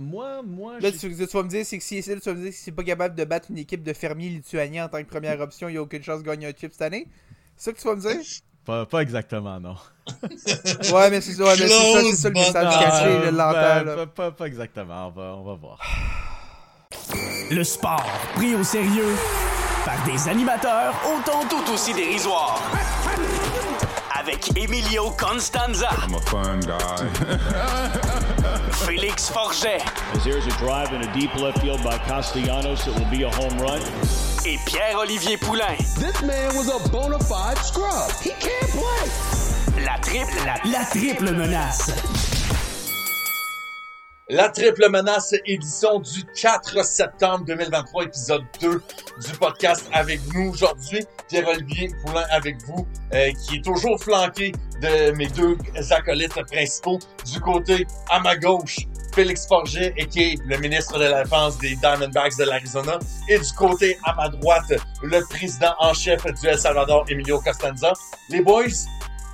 moi, moi. Là, j'ai- tu, tu vas me dire, c'est que si, là, tu vas me dire que si c'est pas capable de battre une équipe de fermiers lituaniens en tant que première option, il n'y a aucune chance de gagner un chip cette année? C'est ça que tu vas me dire? Pas, pas exactement, non. Ouais, mais c'est ça, ouais, mais c'est ça, c'est ça le message caché, le l'entend, ben, là. pas, pas- pas exactement, on va, on va voir. Le sport pris au sérieux par des animateurs autant tout aussi dérisoires. Avec Emilio Constanza, I'm a fun guy. Félix Forget As there's a drive in a deep left field by Castellanos, it will be a home run. et Pierre-Olivier Poulain. This man was a bona fide scrub. He can't play. La triple, la, la triple menace. La triple menace édition du 4 septembre 2023, épisode 2 du podcast avec nous aujourd'hui. Pierre-Olivier Poulain avec vous, euh, qui est toujours flanqué de mes deux acolytes principaux. Du côté, à ma gauche, Félix Forget, qui est le ministre de la Défense des Diamondbacks de l'Arizona. Et du côté, à ma droite, le président en chef du El Salvador, Emilio Costanza. Les boys,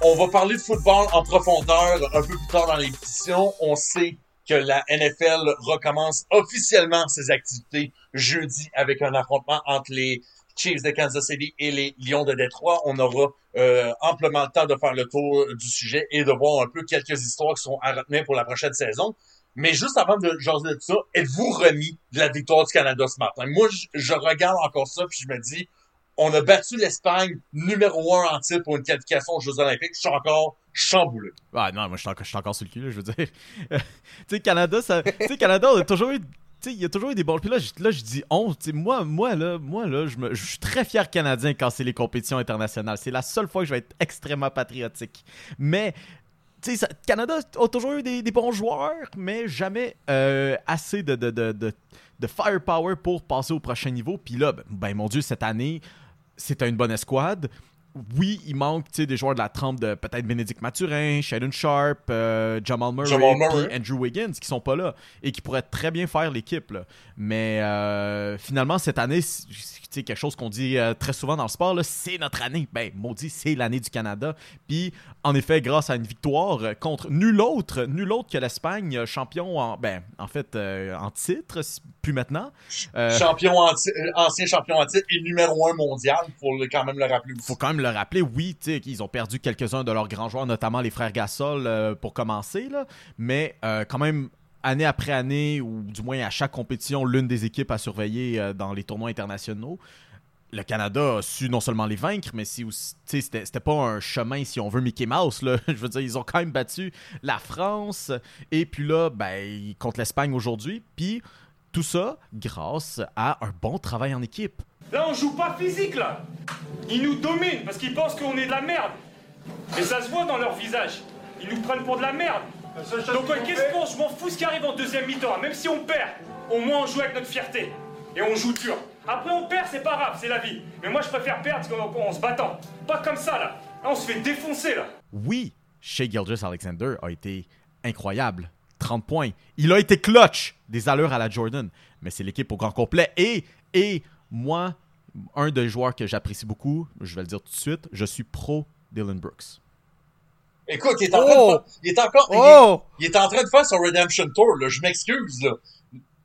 on va parler de football en profondeur un peu plus tard dans l'émission. On sait que la NFL recommence officiellement ses activités jeudi avec un affrontement entre les Chiefs de Kansas City et les Lions de Détroit. On aura euh, amplement le temps de faire le tour du sujet et de voir un peu quelques histoires qui sont à retenir pour la prochaine saison. Mais juste avant de jaser de ça, êtes-vous remis de la victoire du Canada ce matin? Moi, je, je regarde encore ça puis je me dis, on a battu l'Espagne numéro un en titre pour une qualification aux Jeux Olympiques. Je suis encore chamboulé. Ah non, moi je suis encore, sur le cul, je veux dire. tu sais, Canada, ça. Tu sais, Canada, on a toujours eu. Il y a toujours eu des bons. Puis là, je, là, je dis 11. Tu sais, moi, moi, là, moi, là, je, suis très fier canadien quand c'est les compétitions internationales. C'est la seule fois que je vais être extrêmement patriotique. Mais. Tu sais, Canada a toujours eu des, des bons joueurs, mais jamais euh, assez de, de, de, de, de firepower pour passer au prochain niveau. Puis là, ben, ben, mon Dieu, cette année, c'était une bonne escouade. Oui, il manque des joueurs de la trempe de peut-être Bénédicte Mathurin, Shannon Sharp, euh, Jamal Murray, Jamal Murray. Andrew Wiggins qui sont pas là et qui pourraient très bien faire l'équipe. Mais euh, finalement, cette année, c'est sais, quelque chose qu'on dit euh, très souvent dans le sport, c'est notre année. Ben, maudit, c'est l'année du Canada. Puis, en effet, grâce à une victoire contre nul autre, nul autre que l'Espagne, euh, champion en, ben, en fait, euh, en titre, plus maintenant. Euh, champion en ancien champion en titre et numéro un mondial, faut quand même le rappeler aussi. faut quand même le rappeler, oui, tu sais, qu'ils ont perdu quelques-uns de leurs grands joueurs, notamment les frères Gasol pour commencer, là. mais quand même, année après année, ou du moins à chaque compétition, l'une des équipes à surveiller euh, dans les tournois internationaux. Le Canada a su non seulement les vaincre, mais si c'était pas un chemin, si on veut, Mickey Mouse. Là. Je veux dire, ils ont quand même battu la France, et puis là, ben, contre l'Espagne aujourd'hui. Puis tout ça grâce à un bon travail en équipe. Là, on joue pas physique, là. Ils nous dominent parce qu'ils pensent qu'on est de la merde. Et ça se voit dans leur visage. Ils nous prennent pour de la merde. Donc, ouais, qu'est-ce qu'on. Je m'en fous ce qui arrive en deuxième mi-temps. Même si on perd, au moins on joue avec notre fierté. Et on joue dur. Après, on perd, c'est pas grave, c'est la vie. Mais moi, je préfère perdre en, en se battant. Pas comme ça, là. Là, on se fait défoncer, là. Oui, Shea Gilgis Alexander a été incroyable. 30 points. Il a été clutch des allures à la Jordan. Mais c'est l'équipe au grand complet. Et, et moi, un des joueurs que j'apprécie beaucoup, je vais le dire tout de suite, je suis pro Dylan Brooks. Écoute, il est, en Oh! train de faire- il est encore, il est- Oh! il est en train de faire son Redemption Tour, là. Je m'excuse, là.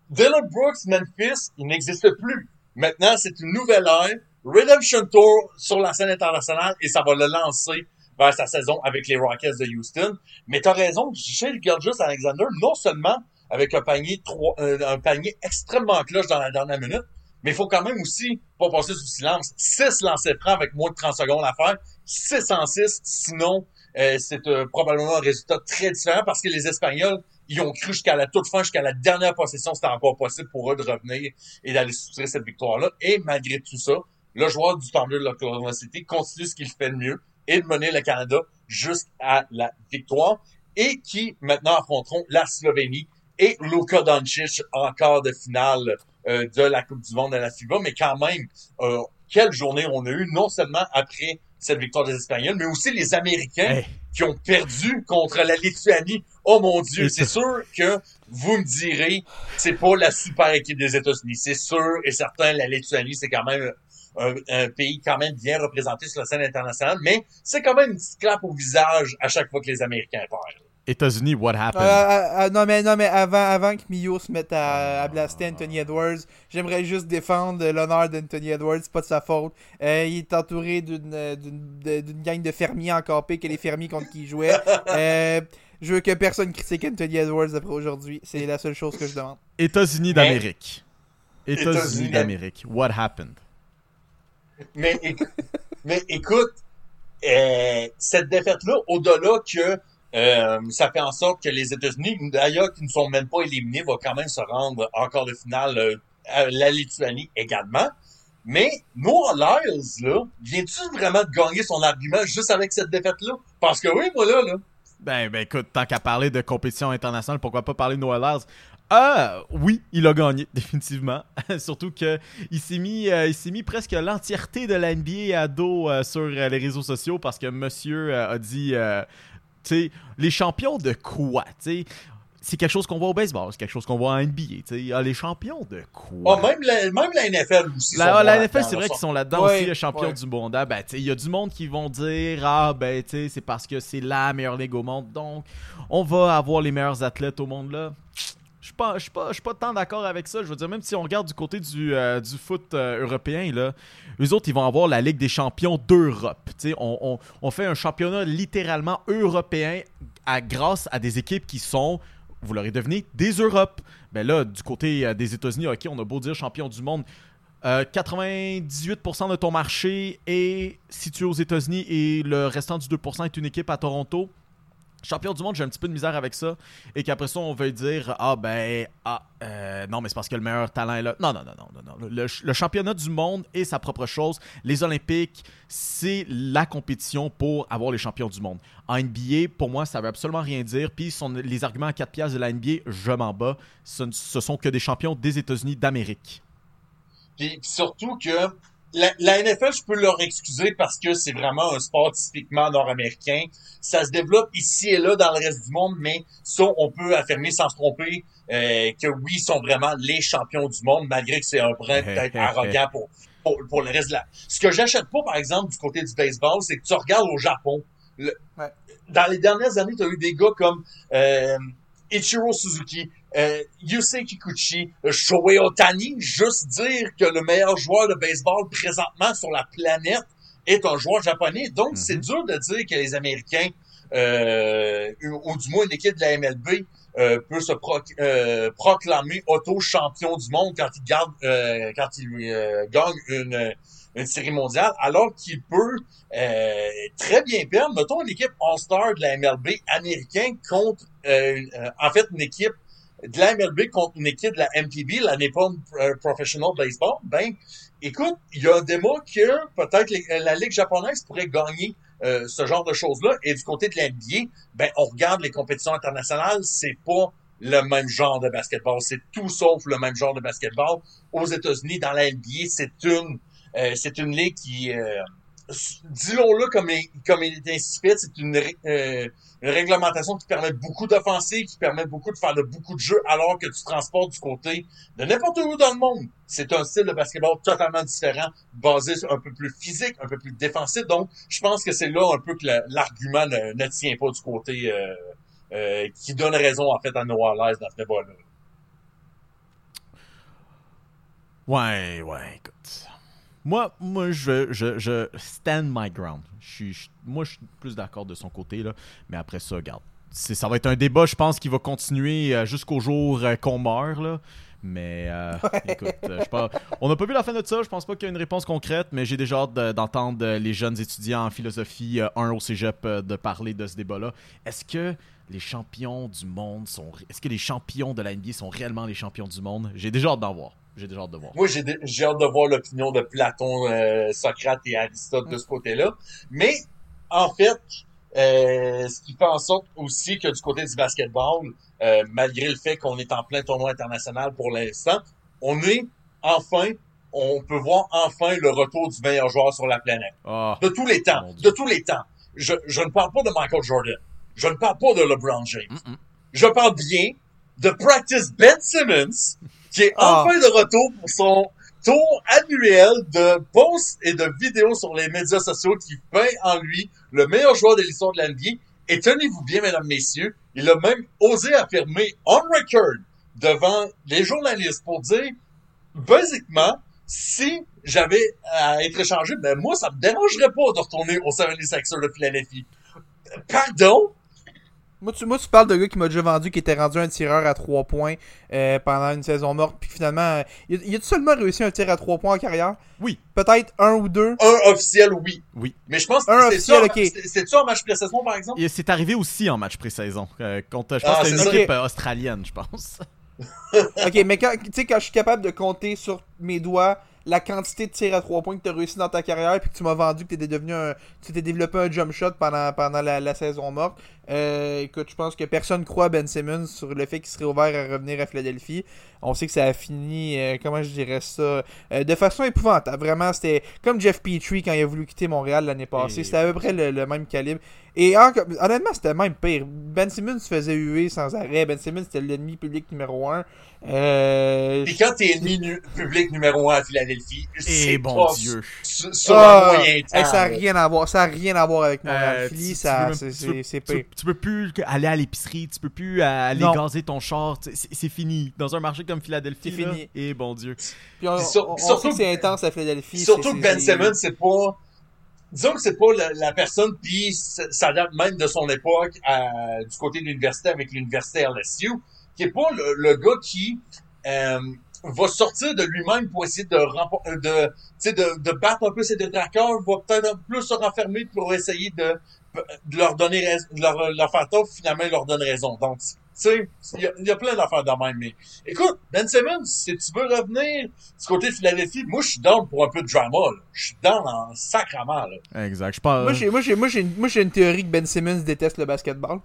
Dylan Brooks, Memphis, il n'existe plus. Maintenant, c'est une nouvelle ère. Redemption Tour sur la scène internationale et ça va le lancer vers sa saison avec les Rockets de Houston. Mais t'as raison, chez Gilgis Alexander, non seulement avec un panier trois, euh, un panier extrêmement cloche dans la dernière minute, mais il faut quand même aussi pas passer sous silence. 6 lancers francs avec moins de 30 secondes à faire. 6 en 6, sinon, euh, c'est euh, probablement un résultat très différent parce que les Espagnols, ils ont cru jusqu'à la toute fin, jusqu'à la dernière possession, c'était encore possible pour eux de revenir et d'aller soutirer cette victoire-là. Et malgré tout ça, le joueur du Thunder de l'Oklahoma City continue ce qu'il fait de mieux et de mener le Canada jusqu'à la victoire et qui maintenant affronteront la Slovénie et Luka Doncic en quart de finale euh, de la Coupe du Monde à la FIBA. Mais quand même, euh, quelle journée on a eu, non seulement après cette victoire des Espagnols, mais aussi les Américains Hey. qui ont perdu contre la Lituanie. Oh mon Dieu, c'est sûr que vous me direz, c'est pas la super équipe des États-Unis. C'est sûr et certain, la Lituanie, c'est quand même un, un pays quand même bien représenté sur la scène internationale, mais c'est quand même une petite clap au visage à chaque fois que les Américains perdent. États-Unis, what Euh, happened? euh, euh, non, mais, non, mais avant, avant que Mio se mette à, à blaster Anthony Edwards, j'aimerais juste défendre l'honneur d'Anthony Edwards. C'est pas de sa faute. Euh, il est entouré d'une euh, gang de fermiers encore pire que les fermiers contre qui il jouait. Euh, je veux que personne critique Anthony Edwards après aujourd'hui. C'est la seule chose que je demande. États-Unis d'Amérique. États-Unis d'Amérique. What happened? Mais, éc- mais écoute, euh, cette défaite-là, au-delà que euh, ça fait en sorte que les États-Unis, d'ailleurs, qui ne sont même pas éliminés, vont quand même se rendre encore de finale euh, à la Lituanie également. Mais Noah Lyles, là, vient-tu vraiment de gagner son argument juste avec cette défaite-là? Parce que oui, moi là, là, Ben, ben écoute, tant qu'à parler de compétition internationale, pourquoi pas parler de Noah Lyles? Ah, oui, il a gagné, définitivement. Surtout que il s'est mis, euh, il s'est mis presque l'entièreté de la NBA à dos sur les réseaux sociaux parce que monsieur a dit, les champions de quoi? C'est quelque chose qu'on voit au baseball, c'est quelque chose qu'on voit en NBA. Ah, les champions de quoi? oh, même, la, même la NFL aussi. La, NFL, c'est vrai qu'ils sont- là-dedans Ouais, aussi, les champions ouais. du monde. Ah, ben, il y a du monde qui vont dire Ah, ben, c'est parce que c'est la meilleure ligue au monde, donc on va avoir les meilleurs athlètes au monde là. Je suis pas, suis pas, pas tant d'accord avec ça. Je veux dire, même si on regarde du côté du, euh, du foot euh, européen, là, eux autres, ils vont avoir la Ligue des champions d'Europe. On, on, on fait un championnat littéralement européen à, grâce à des équipes qui sont, vous l'aurez deviné, des Europes. Ben là, du côté euh, des États-Unis, ok, on a beau dire champion du monde. Euh, 98% de ton marché est situé aux États-Unis et le restant du 2% est une équipe à Toronto. Champion du monde, j'ai un petit peu de misère avec ça. Et qu'après ça, on veut dire Ah ben, ah, euh, non, mais c'est parce que le meilleur talent est là. Non, non, non, non, non. Le, championnat du monde est sa propre chose. Les Olympiques, c'est la compétition pour avoir les champions du monde. En NBA, pour moi, ça veut absolument rien dire. Puis les arguments à 4 piastres de la NBA, je m'en bats. Ce, ce sont que des champions des États-Unis d'Amérique. Puis surtout que la, la NFL, je peux leur excuser parce que c'est vraiment un sport typiquement nord-américain. Ça se développe ici et là dans le reste du monde, mais ça, on peut affirmer sans se tromper euh, que oui, ils sont vraiment les champions du monde, malgré que c'est un brin peut-être arrogant pour, pour, pour le reste de la... Ce que j'achète pas, par exemple, du côté du baseball, c'est que tu regardes au Japon. le- Ouais. Dans les dernières années, tu as eu des gars comme euh, Ichiro Suzuki, euh, Yusei Kikuchi, euh, Shohei Otani, juste dire que le meilleur joueur de baseball présentement sur la planète est un joueur japonais. Donc, c'est dur de dire que les Américains, euh, ou, ou du moins une équipe de la MLB, euh, peut se euh, proclamer auto-champion du monde quand il, garde, euh, quand il gagne une, une série mondiale, alors qu'il peut euh, très bien perdre. Mettons une équipe All-Star de la MLB américaine contre, euh, euh, en fait, une équipe de la MLB contre une équipe de la MPB, la Nippon euh, Professional Baseball, ben, écoute, il y a un démo que peut-être les- la Ligue japonaise pourrait gagner euh, ce genre de choses-là. Et du côté de la NBA, ben, on regarde les compétitions internationales, c'est pas le même genre de basketball. C'est tout sauf le même genre de basketball. Aux États-Unis, dans la c'est une, euh, c'est une ligue qui, euh, disons-le comme, il- comme il est ainsi c'est euh, une réglementation qui permet beaucoup d'offensives, qui permet beaucoup de faire beaucoup de jeux, alors que tu transportes du côté de n'importe où dans le monde. C'est un style de basketball totalement différent, basé sur un peu plus physique, un peu plus défensif. Donc, je pense que c'est là un peu que l'argument ne, tient pas du côté euh, euh, qui donne raison en fait à Noah Lyles dans ce débat-là. Ouais, ouais. Moi, moi je, je, je stand my ground. Je suis, je- moi, je suis plus d'accord de son côté, là. Mais après ça, regarde. Ça va être un débat, je pense, qui va continuer euh, jusqu'au jour euh, qu'on meurt, là. Mais, euh, écoute, je pas, on n'a pas vu la fin de ça. Je pense pas qu'il y a une réponse concrète, mais j'ai déjà hâte de- d'entendre les jeunes étudiants en philosophie euh, 1 au cégep de parler de ce débat-là. Est-ce que les champions du monde sont. Est-ce que les champions de la NBA sont réellement les champions du monde? J'ai déjà hâte d'en voir. J'ai déjà hâte de voir. Moi, j'ai hâte de voir l'opinion de Platon, euh, Socrate et Aristote de ce côté-là. Mais, en fait, euh, ce qui fait en sorte aussi que du côté du basketball, euh, malgré le fait qu'on est en plein tournoi international pour l'instant, on est enfin, on peut voir enfin le retour du meilleur joueur sur la planète. Ah. De tous les temps. De tous les temps. Je, je ne parle pas de Michael Jordan. Je ne parle pas de LeBron James. Mm-mm. Je parle bien de Practice Ben Simmons, qui est Ah. enfin de retour pour son tour annuel de posts et de vidéos sur les médias sociaux qui peint en lui le meilleur joueur de l'histoire de la NBA Et tenez-vous bien, mesdames, messieurs, il a même osé affirmer on record devant les journalistes pour dire, basiquement, si j'avais à être échangé, ben moi, ça me dérangerait pas de retourner au 76ers de Philadelphie. Pardon? Moi tu, moi, tu parles de gars qui m'a déjà vendu, qui était rendu un tireur à 3 points euh, pendant une saison morte, puis finalement, euh, il, il a seulement réussi un tir à 3 points en carrière? Oui. Peut-être un ou deux? Un officiel, oui. Oui. Mais je pense que Un c'est officiel, ça, ok. c'est- en match pré-saison, par exemple? C'est arrivé aussi en match pré-saison. euh, contre, je pense Ah, que c'était une équipe euh, australienne, je pense. ok, mais quand, tu sais, quand je suis capable de compter sur mes doigts la quantité de tirs à 3 points que tu as réussi dans ta carrière, puis que tu m'as vendu que tu devenu un. Tu t'es développé un jump shot pendant, pendant la, la saison morte. Euh, écoute, je pense que personne croit à Ben Simmons sur le fait qu'il serait ouvert à revenir à Philadelphie. On sait que ça a fini, euh, comment je dirais ça, euh, de façon épouvantable. Vraiment, c'était comme Jeff Petrie quand il a voulu quitter Montréal l'année passée. Et- C'était à peu près le, le même calibre. Et en- honnêtement, c'était même pire. Ben Simmons se faisait huer sans arrêt. Ben Simmons, c'était l'ennemi public numéro un. Euh, Puis quand t'es ennemi nu- public numéro un à Philadelphie, Et c'est bon pas Dieu. sur, Ah, hey, ça n'a rien à voir, ça a rien à voir avec Montréal. Euh, ça, c'est, tu tu, peux plus aller à l'épicerie, tu peux plus euh, aller Non. gazer ton char, c'est fini. Dans un marché comme Philadelphie, C'est fini. et bon Dieu. Puis on, Puis sur- on- on surtout sait que c'est intense à Philadelphie. Surtout que Ben Simmons, c'est pas. Disons que c'est pas la, la personne, puis ça ça date même de son époque à- du côté de l'université avec l'université LSU, qui est pas le, le gars qui euh, va sortir de lui-même pour essayer de euh, de, de, de battre un peu ses détracteurs, va peut-être un peu plus se renfermer pour essayer de, de leur donner de leur, leur faire tort, finalement il leur donne raison. Donc, tu sais, il y a, il y a plein d'affaires de même. Mais écoute, Ben Simmons, si tu veux revenir du côté de Philadelphie, moi, je suis down pour un peu de drama, là. Je suis down en sacrament, là. Exact. Je pense. Moi, j'ai, moi, j'ai, moi, j'ai, une- moi, j'ai une théorie que Ben Simmons déteste le basketball.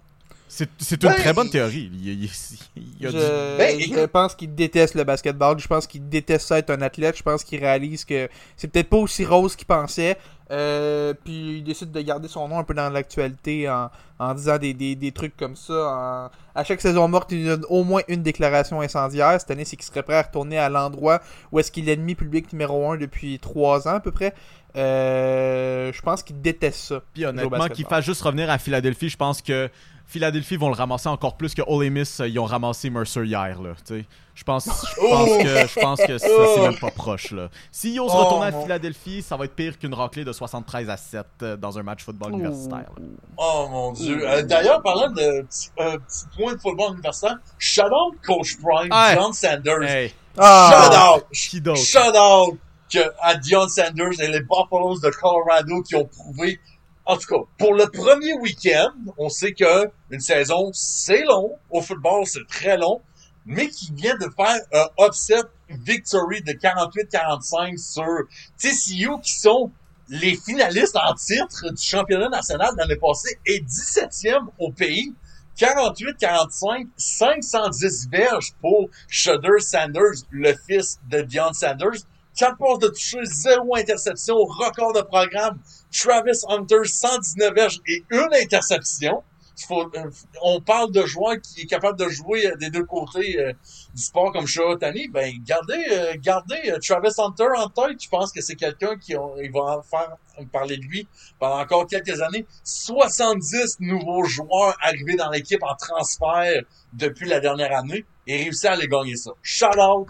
C'est c'est une Ben, très bonne théorie. Il, il- a je, du- Ben, je pense qu'il déteste le basketball. Je pense qu'il déteste ça être un athlète. Je pense qu'il réalise que c'est peut-être pas aussi rose qu'il pensait. Euh, puis il décide de garder son nom un peu dans l'actualité en, en disant des, des, des trucs comme ça. En- à chaque saison morte, il donne au moins une déclaration incendiaire. Cette année, c'est qu'il serait prêt à retourner à l'endroit où est-ce qu'il est l'ennemi public numéro un depuis trois ans à peu près. Euh, je pense qu'il déteste ça. Puis honnêtement, basketball. qu'il fasse juste revenir à Philadelphie, je pense que Philadelphie vont le ramasser encore plus que Ole Miss, euh, ils ont ramassé Mercer hier, là, tu sais. Je pense, je pense Oh! que, je pense que ça, c'est même pas proche, là. S'ils osent Oh, retourner à mon- Philadelphie, ça va être pire qu'une raclée de 73 à 7 euh, dans un match football universitaire. là. Oh mon dieu. Euh, D'ailleurs, parlant de euh, petits points de football universitaire, shout out Coach Prime, Ouais. John Sanders. Hey, Shout out! qui d'autre? Shout out que à Dion Sanders et les Buffaloes de Colorado qui ont prouvé. En tout cas, pour le premier week-end, on sait que une saison, c'est long. Au football, c'est très long. Mais qui vient de faire un upset victory de 48-45 sur TCU qui sont les finalistes en titre du championnat national l'année passée et 17e au pays. 48-45, 510 verges pour Shudder Sanders, le fils de Dion Sanders. 4 passes de toucher, 0 interception, record de programme. Travis Hunter, 119 verges et une interception. Euh, on parle de joueurs qui est capable de jouer euh, des deux côtés euh, du sport comme Tani. Ben, gardez, gardez Travis Hunter en tête. Je pense que c'est quelqu'un qui on- va en faire parler de lui pendant encore quelques années. 70 nouveaux joueurs arrivés dans l'équipe en transfert depuis la dernière année et réussi à les gagner ça. Shout out!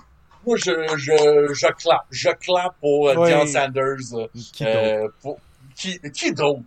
Moi, je, je, je clappe. Je clappe pour euh, Ouais. Deion Sanders. euh, Qui d'autre? euh, pour- qui, qui d'autre?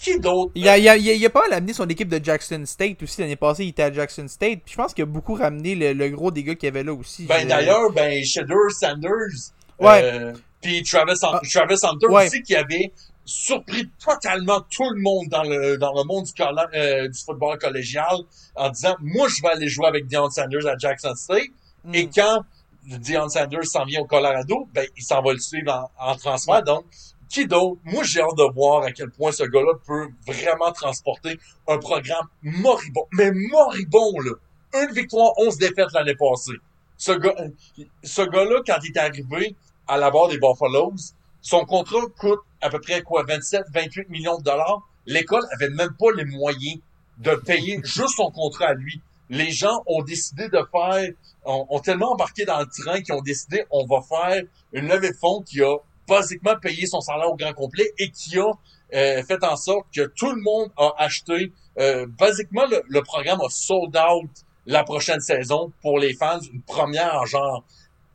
Qui d'autre? Il a, il, a, il, a, pas mal amené son équipe de Jackson State aussi. L'année passée, il était à Jackson State. Puis je pense qu'il a beaucoup ramené le, le gros des gars qu'il y avait là aussi. Ben Je- d'ailleurs, ben Shadow Sanders, Ouais. euh, puis Travis, Ah. Travis Hunter Ouais. aussi qui avait surpris totalement tout le monde dans le dans le monde du, euh, football collégial en disant moi je vais aller jouer avec Deion Sanders à Jackson State Mm. et quand Deion Sanders s'en vient au Colorado ben il s'en va le suivre en, en transfert. Donc qui d'autre? Moi j'ai hâte de voir à quel point ce gars-là peut vraiment transporter un programme moribond mais moribond là. Une victoire 11 défaites l'année passée. Ce gars ce gars-là, quand il est arrivé à la barre des Buffaloes, son contrat coûte à peu près quoi, 27, 28 millions de dollars. L'école avait même pas les moyens de payer juste son contrat à lui. Les gens ont décidé de faire, ont, ont tellement embarqué dans le train qu'ils ont décidé, on va faire une levée de fonds qui a basiquement payé son salaire au grand complet et qui a euh, fait en sorte que tout le monde a acheté. Euh, basiquement, le, le programme a sold out la prochaine saison pour les fans. Une première en genre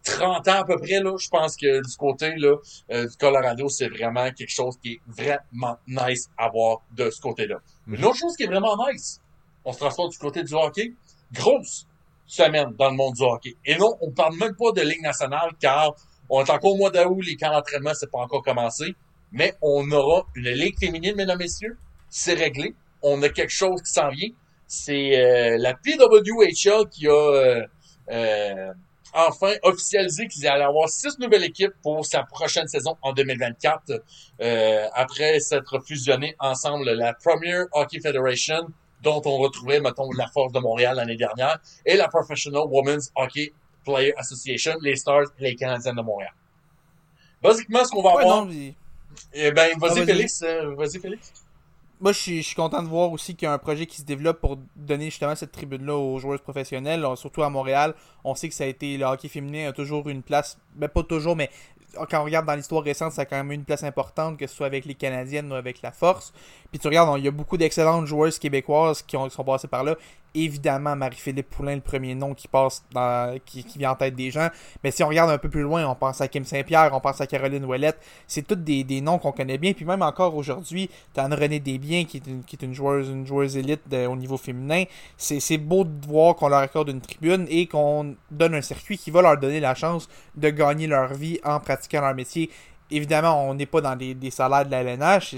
30 ans à peu près. Là, je pense que du côté là, euh, du Colorado, c'est vraiment quelque chose qui est vraiment nice à voir de ce côté-là. Une autre chose qui est vraiment nice, on se transporte du côté du hockey. Grosse semaine dans le monde du hockey. Et non, on parle même pas de Ligue nationale car on est encore au mois d'août, les camps d'entraînement, c'est pas encore commencé. Mais on aura une Ligue féminine, mesdames, messieurs. C'est réglé. On a quelque chose qui s'en vient. C'est euh, la PWHL qui a euh, euh, enfin officialisé qu'ils allaient avoir six nouvelles équipes pour sa prochaine saison en 2024. euh, après s'être fusionnés ensemble la Premier Hockey Federation, dont on retrouvait, mettons, la Force de Montréal l'année dernière, et la Professional Women's Hockey Player Association, les Stars et les Canadiens de Montréal. Basiquement, ce qu'on va Ouais, avoir... non, mais- Eh ben, vas-y, Ah. Félix. euh, vas-y, Félix. Moi, je suis, je suis content de voir aussi qu'il y a un projet qui se développe pour donner justement cette tribune-là aux joueurs professionnels, euh, surtout à Montréal. On sait que ça a été le hockey féminin a toujours une place, ben pas toujours, mais quand on regarde dans l'histoire récente, ça a quand même eu une place importante, que ce soit avec les Canadiennes ou avec la Force. Puis tu regardes, il y a beaucoup d'excellentes joueuses québécoises qui, ont, qui sont passées par là. Évidemment, Marie-Philippe Poulain, le premier nom qui passe qui, vient en tête des gens. Mais si on regarde un peu plus loin, on pense à Kim Saint-Pierre, on pense à Caroline Ouellette. C'est tous des, des noms qu'on connaît bien. Puis même encore aujourd'hui, t'as Anne-Renée Desbiens qui est une, qui est une joueuse, une joueuse élite de- au niveau féminin. C'est beau de voir qu'on leur accorde une tribune et qu'on donne un circuit qui va leur donner la chance de gagner leur vie en pratiquant leur métier. Évidemment, on n'est pas dans des, des salaires de la LNH.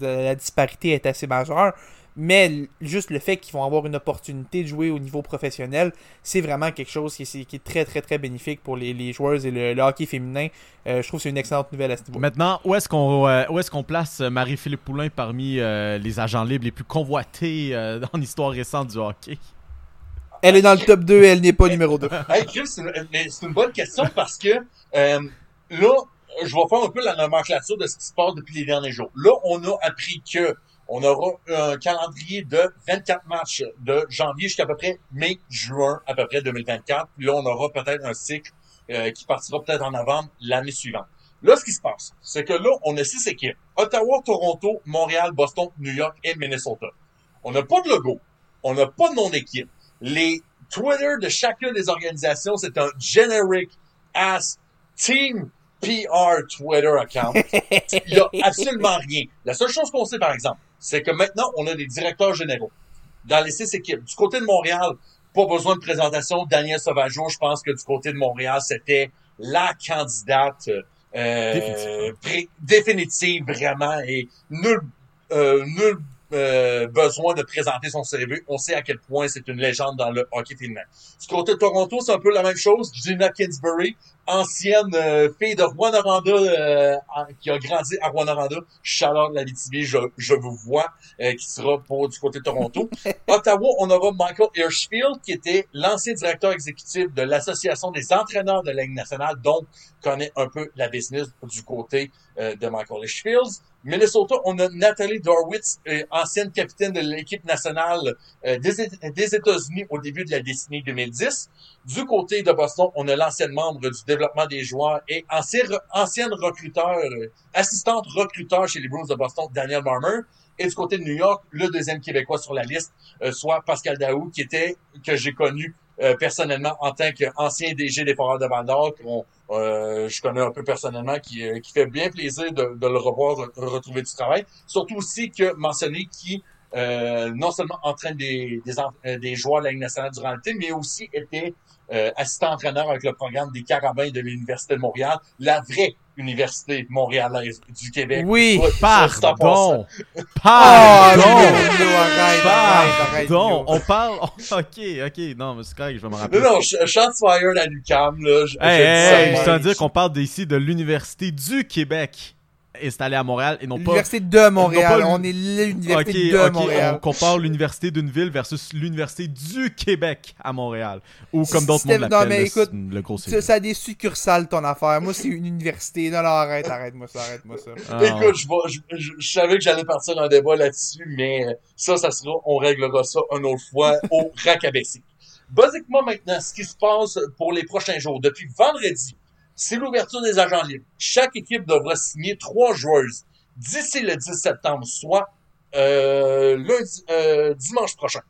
la disparité est assez majeure. Mais juste le fait qu'ils vont avoir une opportunité de jouer au niveau professionnel, c'est vraiment quelque chose qui est, qui est très très très bénéfique pour les, les joueuses et le, le hockey féminin. Euh, je trouve que c'est une excellente nouvelle à ce niveau. Maintenant, où est-ce qu'on euh, où est-ce qu'on place euh, Marie-Philippe Poulain parmi euh, les agents libres les plus convoités euh, dans l'histoire récente du hockey? Elle est dans le top 2 et elle n'est pas numéro 2. Hey, Chris, c'est une, une bonne question parce que euh, là, je vais faire un peu la nomenclature de ce qui se passe depuis les derniers jours. Là, on a appris que on aura un calendrier de 24 matchs de janvier jusqu'à peu près mai-juin, à peu près 2024. Puis là, on aura peut-être un cycle euh, qui partira peut-être en novembre l'année suivante. Là, ce qui se passe, c'est que là, on a six équipes. Ottawa, Toronto, Montréal, Boston, New York et Minnesota. On n'a pas de logo. On n'a pas de nom d'équipe. Les Twitter de chacune des organisations, c'est un generic ass team PR Twitter account. Il y a absolument rien. La seule chose qu'on sait, par exemple, c'est que maintenant, on a des directeurs généraux dans les six équipes. Du côté de Montréal, pas besoin de présentation. Daniel Sauvageau, je pense que du côté de Montréal, c'était la candidate euh, Définitive. pré- définitive, vraiment, et nul, euh, nul euh, besoin de présenter son CV. On sait à quel point c'est une légende dans le hockey féminin. Du côté de Toronto, c'est un peu la même chose. Gina Kinsbury, ancienne euh, fille de Rwanda, euh, en- qui a grandi à Rwanda, Charlotte Lavitibi, je, je vous vois, euh, qui sera pour du côté de Toronto. Ottawa, on aura Michael Hirschfield, qui était l'ancien directeur exécutif de l'Association des entraîneurs de la Ligue nationale, donc connaît un peu la business du côté euh, de Michael Hirschfield. Minnesota, on a Nathalie Dorwitz, euh, ancienne capitaine de l'équipe nationale euh, des, États-Unis au début de la décennie 2010. Du côté de Boston, on a l'ancienne membre du développement des joueurs et ancienne, recruteur, euh, assistante recruteur chez les Bruins de Boston, Daniel Marmer. Et du côté de New York, le deuxième Québécois sur la liste, soit Pascal Daou, qui était, que j'ai connu personnellement en tant qu'ancien DG des Foreurs de Val euh, je connais un peu personnellement, qui, euh, qui fait bien plaisir de, de le revoir re- retrouver du travail. Surtout aussi que mentionné qui euh, non seulement entraîne des, des, euh, des joueurs de la nationale durant l'été, mais aussi était euh, assistant entraîneur avec le programme des Carabins de l'Université de Montréal, la vraie université montréalaise du Québec. Oui, Pardon! Pardon! Pardon! On parle... Ok, ok, non, mais c'est correct, je vais me Non, rappeler. non, Sh- Shots fired à l'UQAM, là. Je, Hey, je hey, ça hey, je tiens à même. dire qu'on parle d'ici de l'Université du Québec installée à Montréal et non pas... L'université de Montréal. Pas On est l'université de Montréal. on compare l'université d'une ville versus l'université du Québec à Montréal. Ou comme d'autres mondes non, l'appellent, mais le- écoute, le gros Ça, ça a des succursales, ton affaire. Moi, c'est une université. Non, non, arrête, arrête-moi ça, arrête-moi ça. Ah, Écoute, je, vais- je, je, je savais que j'allais partir un débat là-dessus, mais ça, ça sera, on réglera ça une autre fois au Racabessi. Basiquement, maintenant, ce qui se passe pour les prochains jours, depuis vendredi, c'est l'ouverture des agents libres. Chaque équipe devra signer trois joueuses d'ici le 10 septembre, soit euh, euh, dimanche prochain.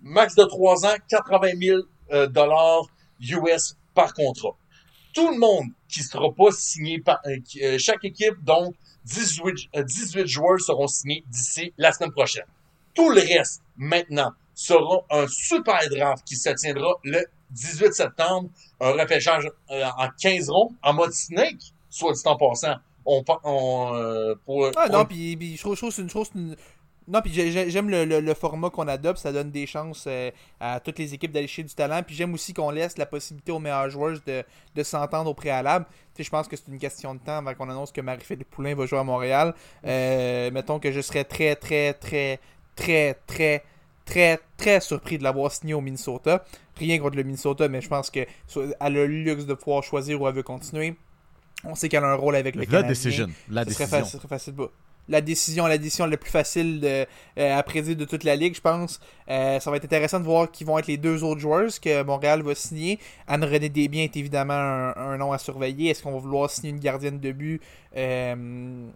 Max de 3 ans, 80 000 euh, dollars US par contrat. Tout le monde qui sera pas signé par chaque équipe, donc 18, euh, 18 joueurs seront signés d'ici la semaine prochaine. Tout le reste, maintenant, sera un super draft qui se tiendra le 18 septembre, un repêchage euh, en 15 rondes, en mode snake, soit dit en passant. On, euh, pour, Ah non, puis, puis je trouve, que c'est une chose. une- Non, puis j'ai- j'ai- j'aime le, le- le format qu'on adopte, ça donne des chances euh, à toutes les équipes d'aller chercher du talent. Puis j'aime aussi qu'on laisse la possibilité aux meilleurs joueurs de, de s'entendre au préalable. Tu sais, je pense que c'est une question de temps avant qu'on annonce que Marie-Philippe Poulain va jouer à Montréal. Euh, mettons que je serais très, très, très, très, très, très, très surpris de l'avoir signé au Minnesota. Rien contre le Minnesota, mais je pense qu'elle a le luxe de pouvoir choisir où elle veut continuer. On sait qu'elle a un rôle avec le La Canadien. decision. La Ce décision. fa- ce serait facile. Bah, La décision, la décision la plus facile de- euh, à prédire de toute la ligue, je pense. Euh, ça va être intéressant de voir qui vont être les deux autres joueurs que Montréal va signer. Anne-Renée Desbiens est évidemment un, un nom à surveiller. Est-ce qu'on va vouloir signer une gardienne de but euh,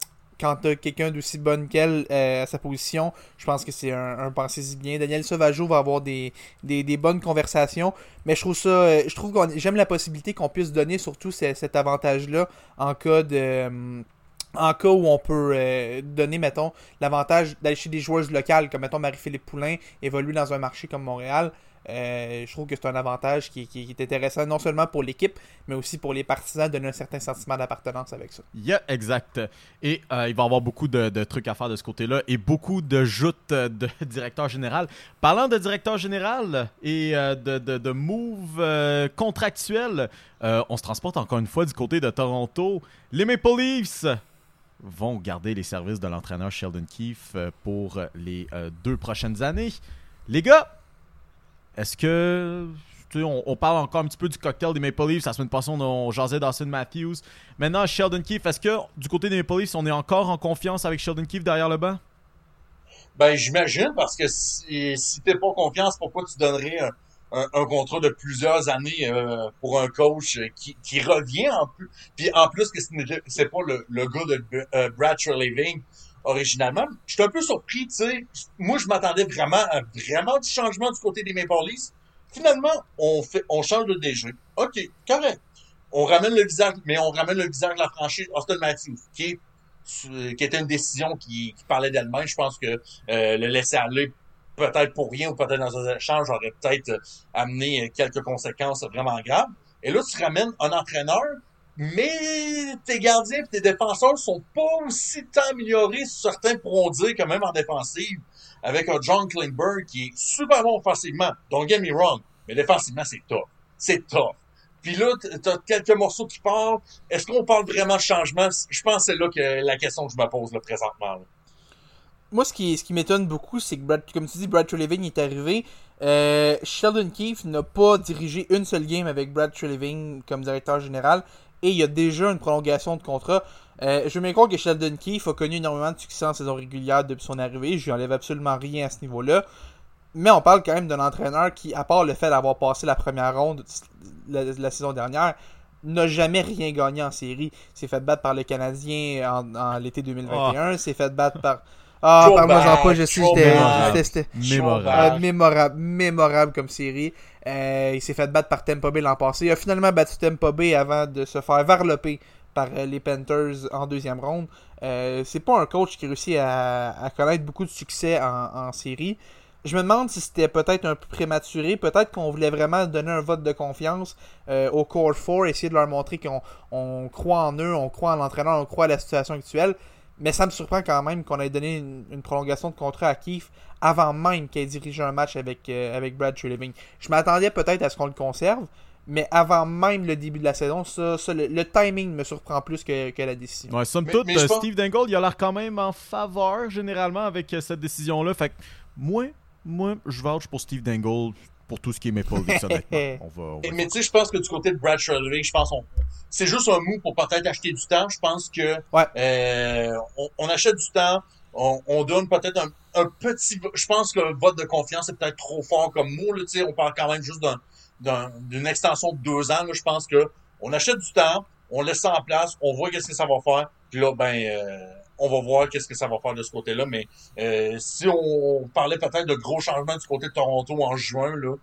quand tu quelqu'un d'aussi bonne qu'elle euh, à sa position? Je pense que c'est un, un pensez-y bien. Daniel Sauvageau va avoir des, bonnes conversations. Mais je trouve ça, euh, je trouve j'aime la possibilité qu'on puisse donner surtout ce- cet avantage-là en cas de, euh, en cas où on peut donner, mettons, l'avantage d'aller chez des joueuses locales, comme mettons Marie-Philippe Poulain, évoluer dans un marché comme Montréal. Euh, je trouve que c'est un avantage qui, est intéressant non seulement pour l'équipe, mais aussi pour les partisans, donner un certain sentiment d'appartenance avec ça. Yeah, exact. Et euh, il va y avoir beaucoup de, trucs à faire de ce côté-là et beaucoup de joutes de directeur général. Parlant de directeur général et euh, de, de, de moves contractuels, on se transporte encore une fois du côté de Toronto. Les Maple Leafs vont garder les services de l'entraîneur Sheldon Keefe pour les deux prochaines années. Les gars, est-ce que on, on parle encore un petit peu du cocktail des Maple Leafs. La semaine passée, on, on jasait Dawson Matthews. Maintenant, Sheldon Keefe, est-ce que du côté des Maple Leafs, on est encore en confiance avec Sheldon Keefe derrière le banc? Ben, j'imagine, parce que si, si t'es pas confiance, pourquoi tu donnerais un, contrat de plusieurs années euh, pour un coach qui, revient en plus? Puis en plus que ce n'est- pas le, le gars de euh, Brad Living originalement. Je suis un peu surpris, tu sais. Moi, je m'attendais vraiment à vraiment du changement du côté des Maple. Finalement, on fait, on change de DG. OK, correct. On ramène le visage, mais on ramène le visage de la franchise Austin Matthews, qui est qui était une décision qui, parlait d'elle-même. Je pense que euh, le laisser aller peut-être pour rien ou peut-être dans un échange aurait peut-être euh, amené euh, quelques conséquences vraiment graves. Et là, tu ramènes un entraîneur, mais tes gardiens et tes défenseurs sont pas aussi tant améliorés, certains pourront dire quand même en défensive, avec un John Klingberg qui est super bon offensivement. Don't get me wrong, mais défensivement, c'est tough. C'est tough. Puis là, t'as quelques morceaux qui parlent. Est-ce qu'on parle vraiment de changement? Je pense que c'est là que la question que je me pose là, présentement. Moi, ce qui, m'étonne beaucoup, c'est que, Brad, comme tu dis, Brad Treliving est arrivé. Euh, Sheldon Keefe n'a pas dirigé une seule game avec Brad Treliving comme directeur général et il y a déjà une prolongation de contrat. Euh, je croire que Sheldon Keefe a connu énormément de succès en saison régulière depuis son arrivée. Je lui enlève absolument rien à ce niveau-là. Mais on parle quand même d'un entraîneur qui, à part le fait d'avoir passé la première ronde la, la saison dernière, n'a jamais rien gagné en série. s'est fait battre par le Canadien en, en l'été 2021. s'est fait battre par... Ah, par moi j'en pas, je sais, c'était-. Mémorable. Euh, mémorable, mémorable comme série. Euh, il s'est fait battre par Tampa Bay l'an passé. Il a finalement battu Tampa Bay avant de se faire varloper par euh, les Panthers en deuxième ronde. Euh, c'est pas un coach qui réussit à, à connaître beaucoup de succès en, en série. Je me demande si c'était peut-être un peu prématuré. Peut-être qu'on voulait vraiment donner un vote de confiance euh, au Core 4, essayer de leur montrer qu'on on croit en eux, on croit en l'entraîneur, on croit à la situation actuelle. Mais ça me surprend quand même qu'on ait donné une, une prolongation de contrat à Keith avant même qu'il ait dirigé un match avec, euh, avec Brad Treliving. Je m'attendais peut-être à ce qu'on le conserve, mais avant même le début de la saison, ça, ça, le, le timing me surprend plus que, que la décision. Ouais, somme Mais- toute, mais euh, pense- Steve Dangle, il a l'air quand même en faveur généralement avec euh, cette décision-là. Fait que moi, moi, je vouch pour Steve Dangle pour tout ce qui est Maple Leafs, honnêtement. On va, on va Et- Mais tu sais, je pense que du côté de Brad Living, je pense qu'on c'est juste un move pour peut-être acheter du temps. Je pense que Ouais. euh, on, on achète du temps, on, on donne peut-être un, un petit. Je pense que le vote de confiance est peut-être trop fort comme mot. Là, tu sais, on parle quand même juste d'un- d'un- d'une extension de deux ans. Là, je pense que on achète du temps, on laisse ça en place, on voit qu'est-ce que ça va faire. Puis là, ben, euh, On va voir qu'est-ce que ça va faire de ce côté-là. Mais euh, si on parlait peut-être de gros changements du côté de Toronto en juin, là,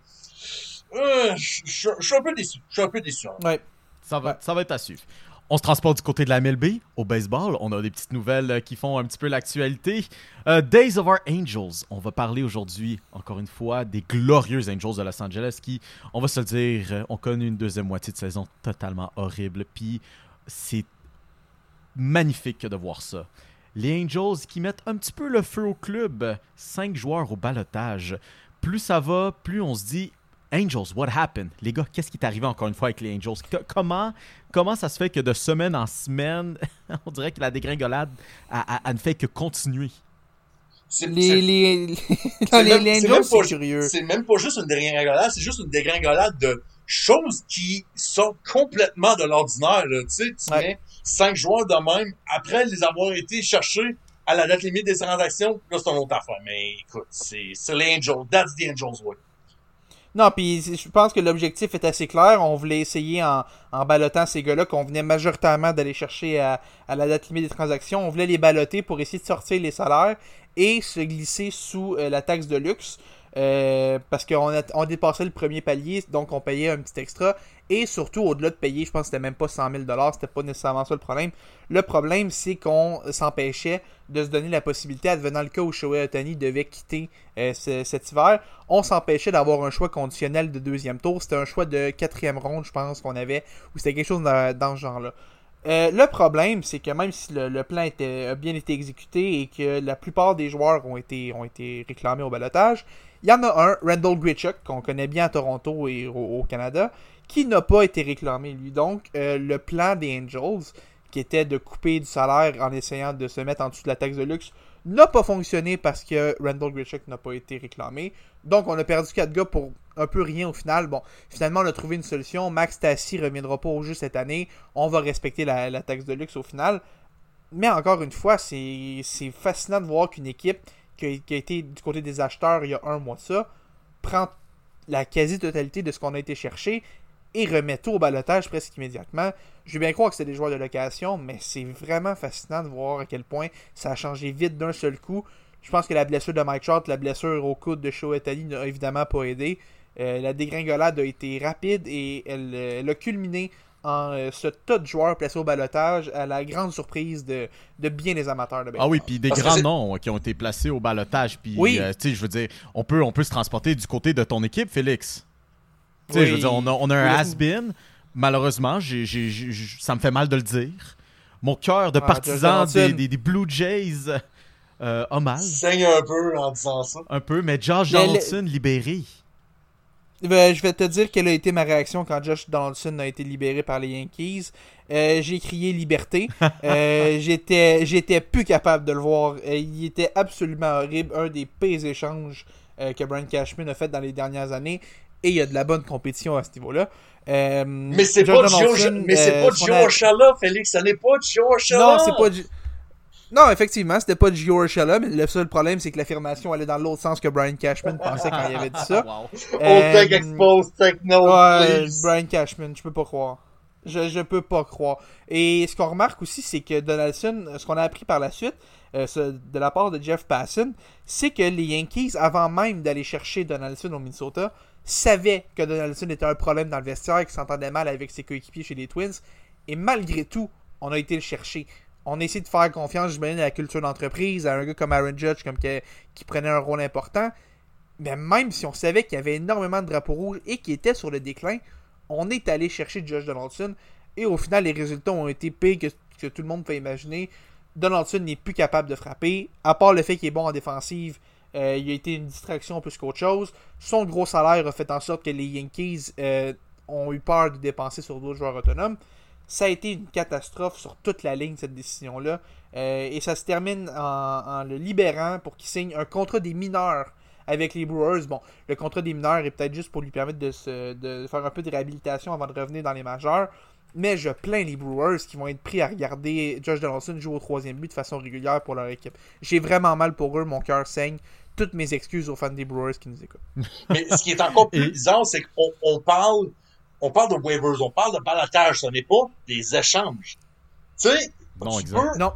euh, je suis un peu déçu. Je suis un peu déçu. hein. Ouais. Ça va, ça va être à suivre. On se transporte du côté de la MLB, au baseball. On a des petites nouvelles euh, qui font un petit peu l'actualité. Euh, Days of Our Angels. On va parler aujourd'hui, encore une fois, des glorieux Angels de Los Angeles qui, on va se le dire, ont connu une deuxième moitié de saison totalement horrible. Puis c'est magnifique de voir ça. Les Angels qui mettent un petit peu le feu au club. Cinq joueurs au balotage. Plus ça va, plus on se dit Angels, what happened? Les gars, qu'est-ce qui est arrivé encore une fois avec les Angels? Co- comment, comment ça se fait que de semaine en semaine, on dirait que la dégringolade a, a- a ne fait que continuer? C'est- même- les c'est Angels, même pas- c'est curieux. C'est même pas juste une dégringolade, c'est juste une dégringolade de choses qui sortent complètement de l'ordinaire. Tu sais, tu Ouais. mets cinq joueurs de même après les avoir été cherchés à la date limite des transactions, là c'est une autre affaire. Mais écoute, c'est c'est les Angels. That's the Angels way. Non, puis je pense que l'objectif est assez clair. On voulait essayer en, en balotant ces gars-là qu'on venait majoritairement d'aller chercher à, à la date limite des transactions. On voulait les balloter pour essayer de sortir les salaires et se glisser sous euh, la taxe de luxe. Euh, parce qu'on a- dépassait le premier palier, donc on payait un petit extra. Et surtout, au-delà de payer, je pense que c'était même pas 100 000 c'était pas nécessairement ça le problème. Le problème, c'est qu'on s'empêchait de se donner la possibilité, advenant le cas où Shohei Otani devait quitter euh, ce- cet hiver, on s'empêchait d'avoir un choix conditionnel de deuxième tour. C'était un choix de quatrième ronde, je pense, qu'on avait, ou c'était quelque chose dans, ce genre-là. Euh, le problème, c'est que même si le, plan a bien été exécuté et que la plupart des joueurs ont été, ont été réclamés au balotage, il y en a un, Randall Grichuk, qu'on connaît bien à Toronto et au, Canada, qui n'a pas été réclamé, lui. Donc, euh, le plan des Angels, qui était de couper du salaire en essayant de se mettre en dessous de la taxe de luxe, n'a pas fonctionné parce que Randall Grichuk n'a pas été réclamé. Donc, on a perdu 4 gars pour un peu rien au final. Bon, finalement, on a trouvé une solution. Max Tassi reviendra pas au jeu cette année. On va respecter la, la taxe de luxe au final. Mais encore une fois, c'est fascinant de voir qu'une équipe qui a, été du côté des acheteurs il y a un mois de ça prend la quasi-totalité de ce qu'on a été chercher et remet tout au balotage presque immédiatement. Je veux bien croire que c'est des joueurs de location, mais c'est vraiment fascinant de voir à quel point ça a changé vite d'un seul coup. Je pense que la blessure de Mike Trout, la blessure au coude de Shohei Ohtani n'a évidemment pas aidé. Euh, la dégringolade a été rapide et elle, euh, elle a culminé en euh, ce tas de joueurs placés au balotage à la grande surprise de, de bien des amateurs de Ah baseball. oui, puis des Parce grands noms euh, qui ont été placés au balotage. Puis, Oui. euh, tu sais, je veux dire, on peut, on peut se transporter du côté de ton équipe, Félix. Tu sais, Oui. je veux dire, on a, on a un Oui. has-been. Malheureusement, j'ai- j'ai- ça me fait mal de le dire. Mon cœur de Ah, partisan des, des- des Blue Jays euh, a mal. Saigne un peu en disant ça. Un peu, mais Josh Mais le- libéré. Ben, je vais te dire quelle a été ma réaction quand Josh Donaldson a été libéré par les Yankees. Euh, j'ai crié liberté. Euh, j'étais, j'étais plus capable de le voir. Euh, il était absolument horrible. Un des pires échanges euh, que Brian Cashman a fait dans les dernières années. Et il y a de la bonne compétition à ce niveau-là. Euh, Mais c'est pas Donaldson, mais c'est pas Félix. Ça n'est pas Gio Urshela. Non, c'est pas. Non, effectivement, c'était pas Gio Urshela, mais le seul problème, c'est que l'affirmation allait dans l'autre sens que Brian Cashman pensait quand il avait dit ça. Wow. Oh, take Euh, note, Ouais, please. Brian Cashman, je peux pas croire. Je, je peux pas croire. Et ce qu'on remarque aussi, c'est que Donaldson, ce qu'on a appris par la suite, euh, ce- de la part de Jeff Passan, c'est que les Yankees, avant même d'aller chercher Donaldson au Minnesota, savaient que Donaldson était un problème dans le vestiaire, qu'il s'entendait mal avec ses coéquipiers chez les Twins. Et malgré tout, on a été le chercher. On a essayé de faire confiance, j'imagine, à la culture d'entreprise, à un gars comme Aaron Judge, qui prenait un rôle important. Mais même si on savait qu'il y avait énormément de drapeaux rouges et qu'il était sur le déclin, on est allé chercher Josh Donaldson. Et au final, les résultats ont été pires que, que tout le monde peut imaginer. Donaldson n'est plus capable de frapper. À part le fait qu'il est bon en défensive, euh, il a été une distraction plus qu'autre chose. Son gros salaire a fait en sorte que les Yankees euh, ont eu peur de dépenser sur d'autres joueurs autonomes. Ça a été une catastrophe sur toute la ligne, cette décision-là. Euh, et ça se termine en, en le libérant pour qu'il signe un contrat des mineurs avec les Brewers. Bon, le contrat des mineurs est peut-être juste pour lui permettre de, se, de faire un peu de réhabilitation avant de revenir dans les majeurs. Mais je plains les Brewers qui vont être pris à regarder Josh Donaldson jouer au troisième but de façon régulière pour leur équipe. J'ai vraiment mal pour eux, mon cœur saigne. Toutes mes excuses aux fans des Brewers qui nous écoutent. Mais ce qui est encore plus bizarre, c'est qu'on on parle, on parle de waivers, on parle de balatage, ce n'est pas des échanges. Tu sais, Non, tu peux, Non.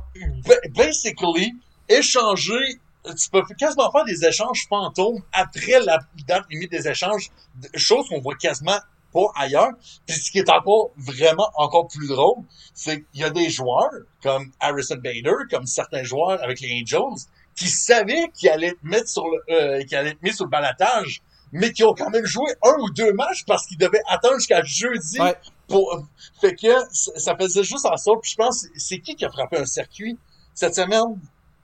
ba- basically, échanger, tu peux quasiment faire des échanges fantômes après la date limite des échanges, chose qu'on voit quasiment pas ailleurs. Puis ce qui est encore vraiment encore plus drôle, c'est qu'il y a des joueurs comme Harrison Bader, comme certains joueurs avec les Angels, qui savaient qu'ils allaient être mettre sur le, euh, qu'ils allaient être mis sur le balatage, mais qui ont quand même joué un ou deux matchs parce qu'ils devaient attendre jusqu'à jeudi Ouais. pour, fait que ça faisait juste en sorte. Puis je pense, c'est qui qui a frappé un circuit cette semaine?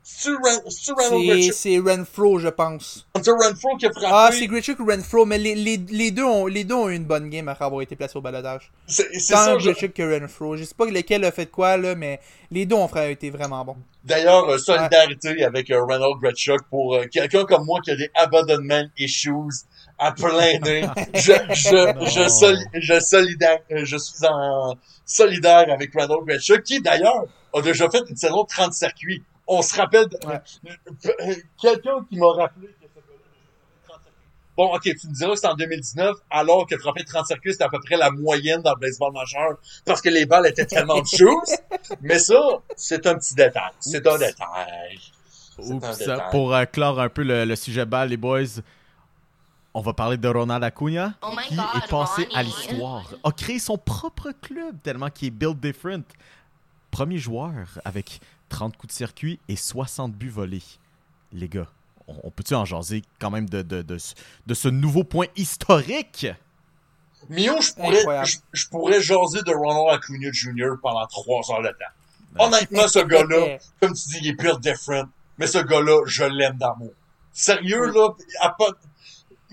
C'est c'est Renfro, je pense. Hunter Renfro qui a frappé. Ah, c'est Grichuk ou Renfro, mais les, les, les, deux ont, les deux ont eu une bonne game après avoir été placés au baladage. C'est c'est ça. je- Grichuk que Renfro. Je sais pas lequel a fait quoi, là, mais les deux ont été vraiment bons. D'ailleurs, euh, solidarité avec euh, Ronald Gretschuk pour euh, quelqu'un comme moi qui a des abandonnement issues à plein nez. Je, je, je, soli- je, solidaire, euh, je suis en solidaire avec Ronald Gretschuk qui d'ailleurs a déjà fait une saison de 30 circuits. On se rappelle Ouais. euh, quelqu'un qui m'a rappelé que ce gars-là a déjà fait 30 circuits. Bon, ok, tu me diras que c'est en 2019, alors que frapper 30 circuits, c'était à peu près la moyenne dans le baseball majeur, parce que les balles étaient tellement choses. Mais ça, c'est un petit détail. C'est un détail. Un Oups, détail. pour euh, clore un peu le, le sujet bas, les boys, on va parler de Ronald Acuna, Oh qui God, est passé à l'histoire, a créé son propre club tellement qu'il est built different. Premier joueur avec 30 coups de circuit et 60 buts volés. Les gars, on, on peut-tu en jaser quand même de, de, de, ce- de ce nouveau point historique? Mio, je pourrais, je pourrais jaser de Ronald Acuna Jr. pendant trois heures de temps. Honnêtement, ce gars-là, comme tu dis, il est pure different. Mais ce gars-là, je l'aime d'amour. Sérieux, là, à pas...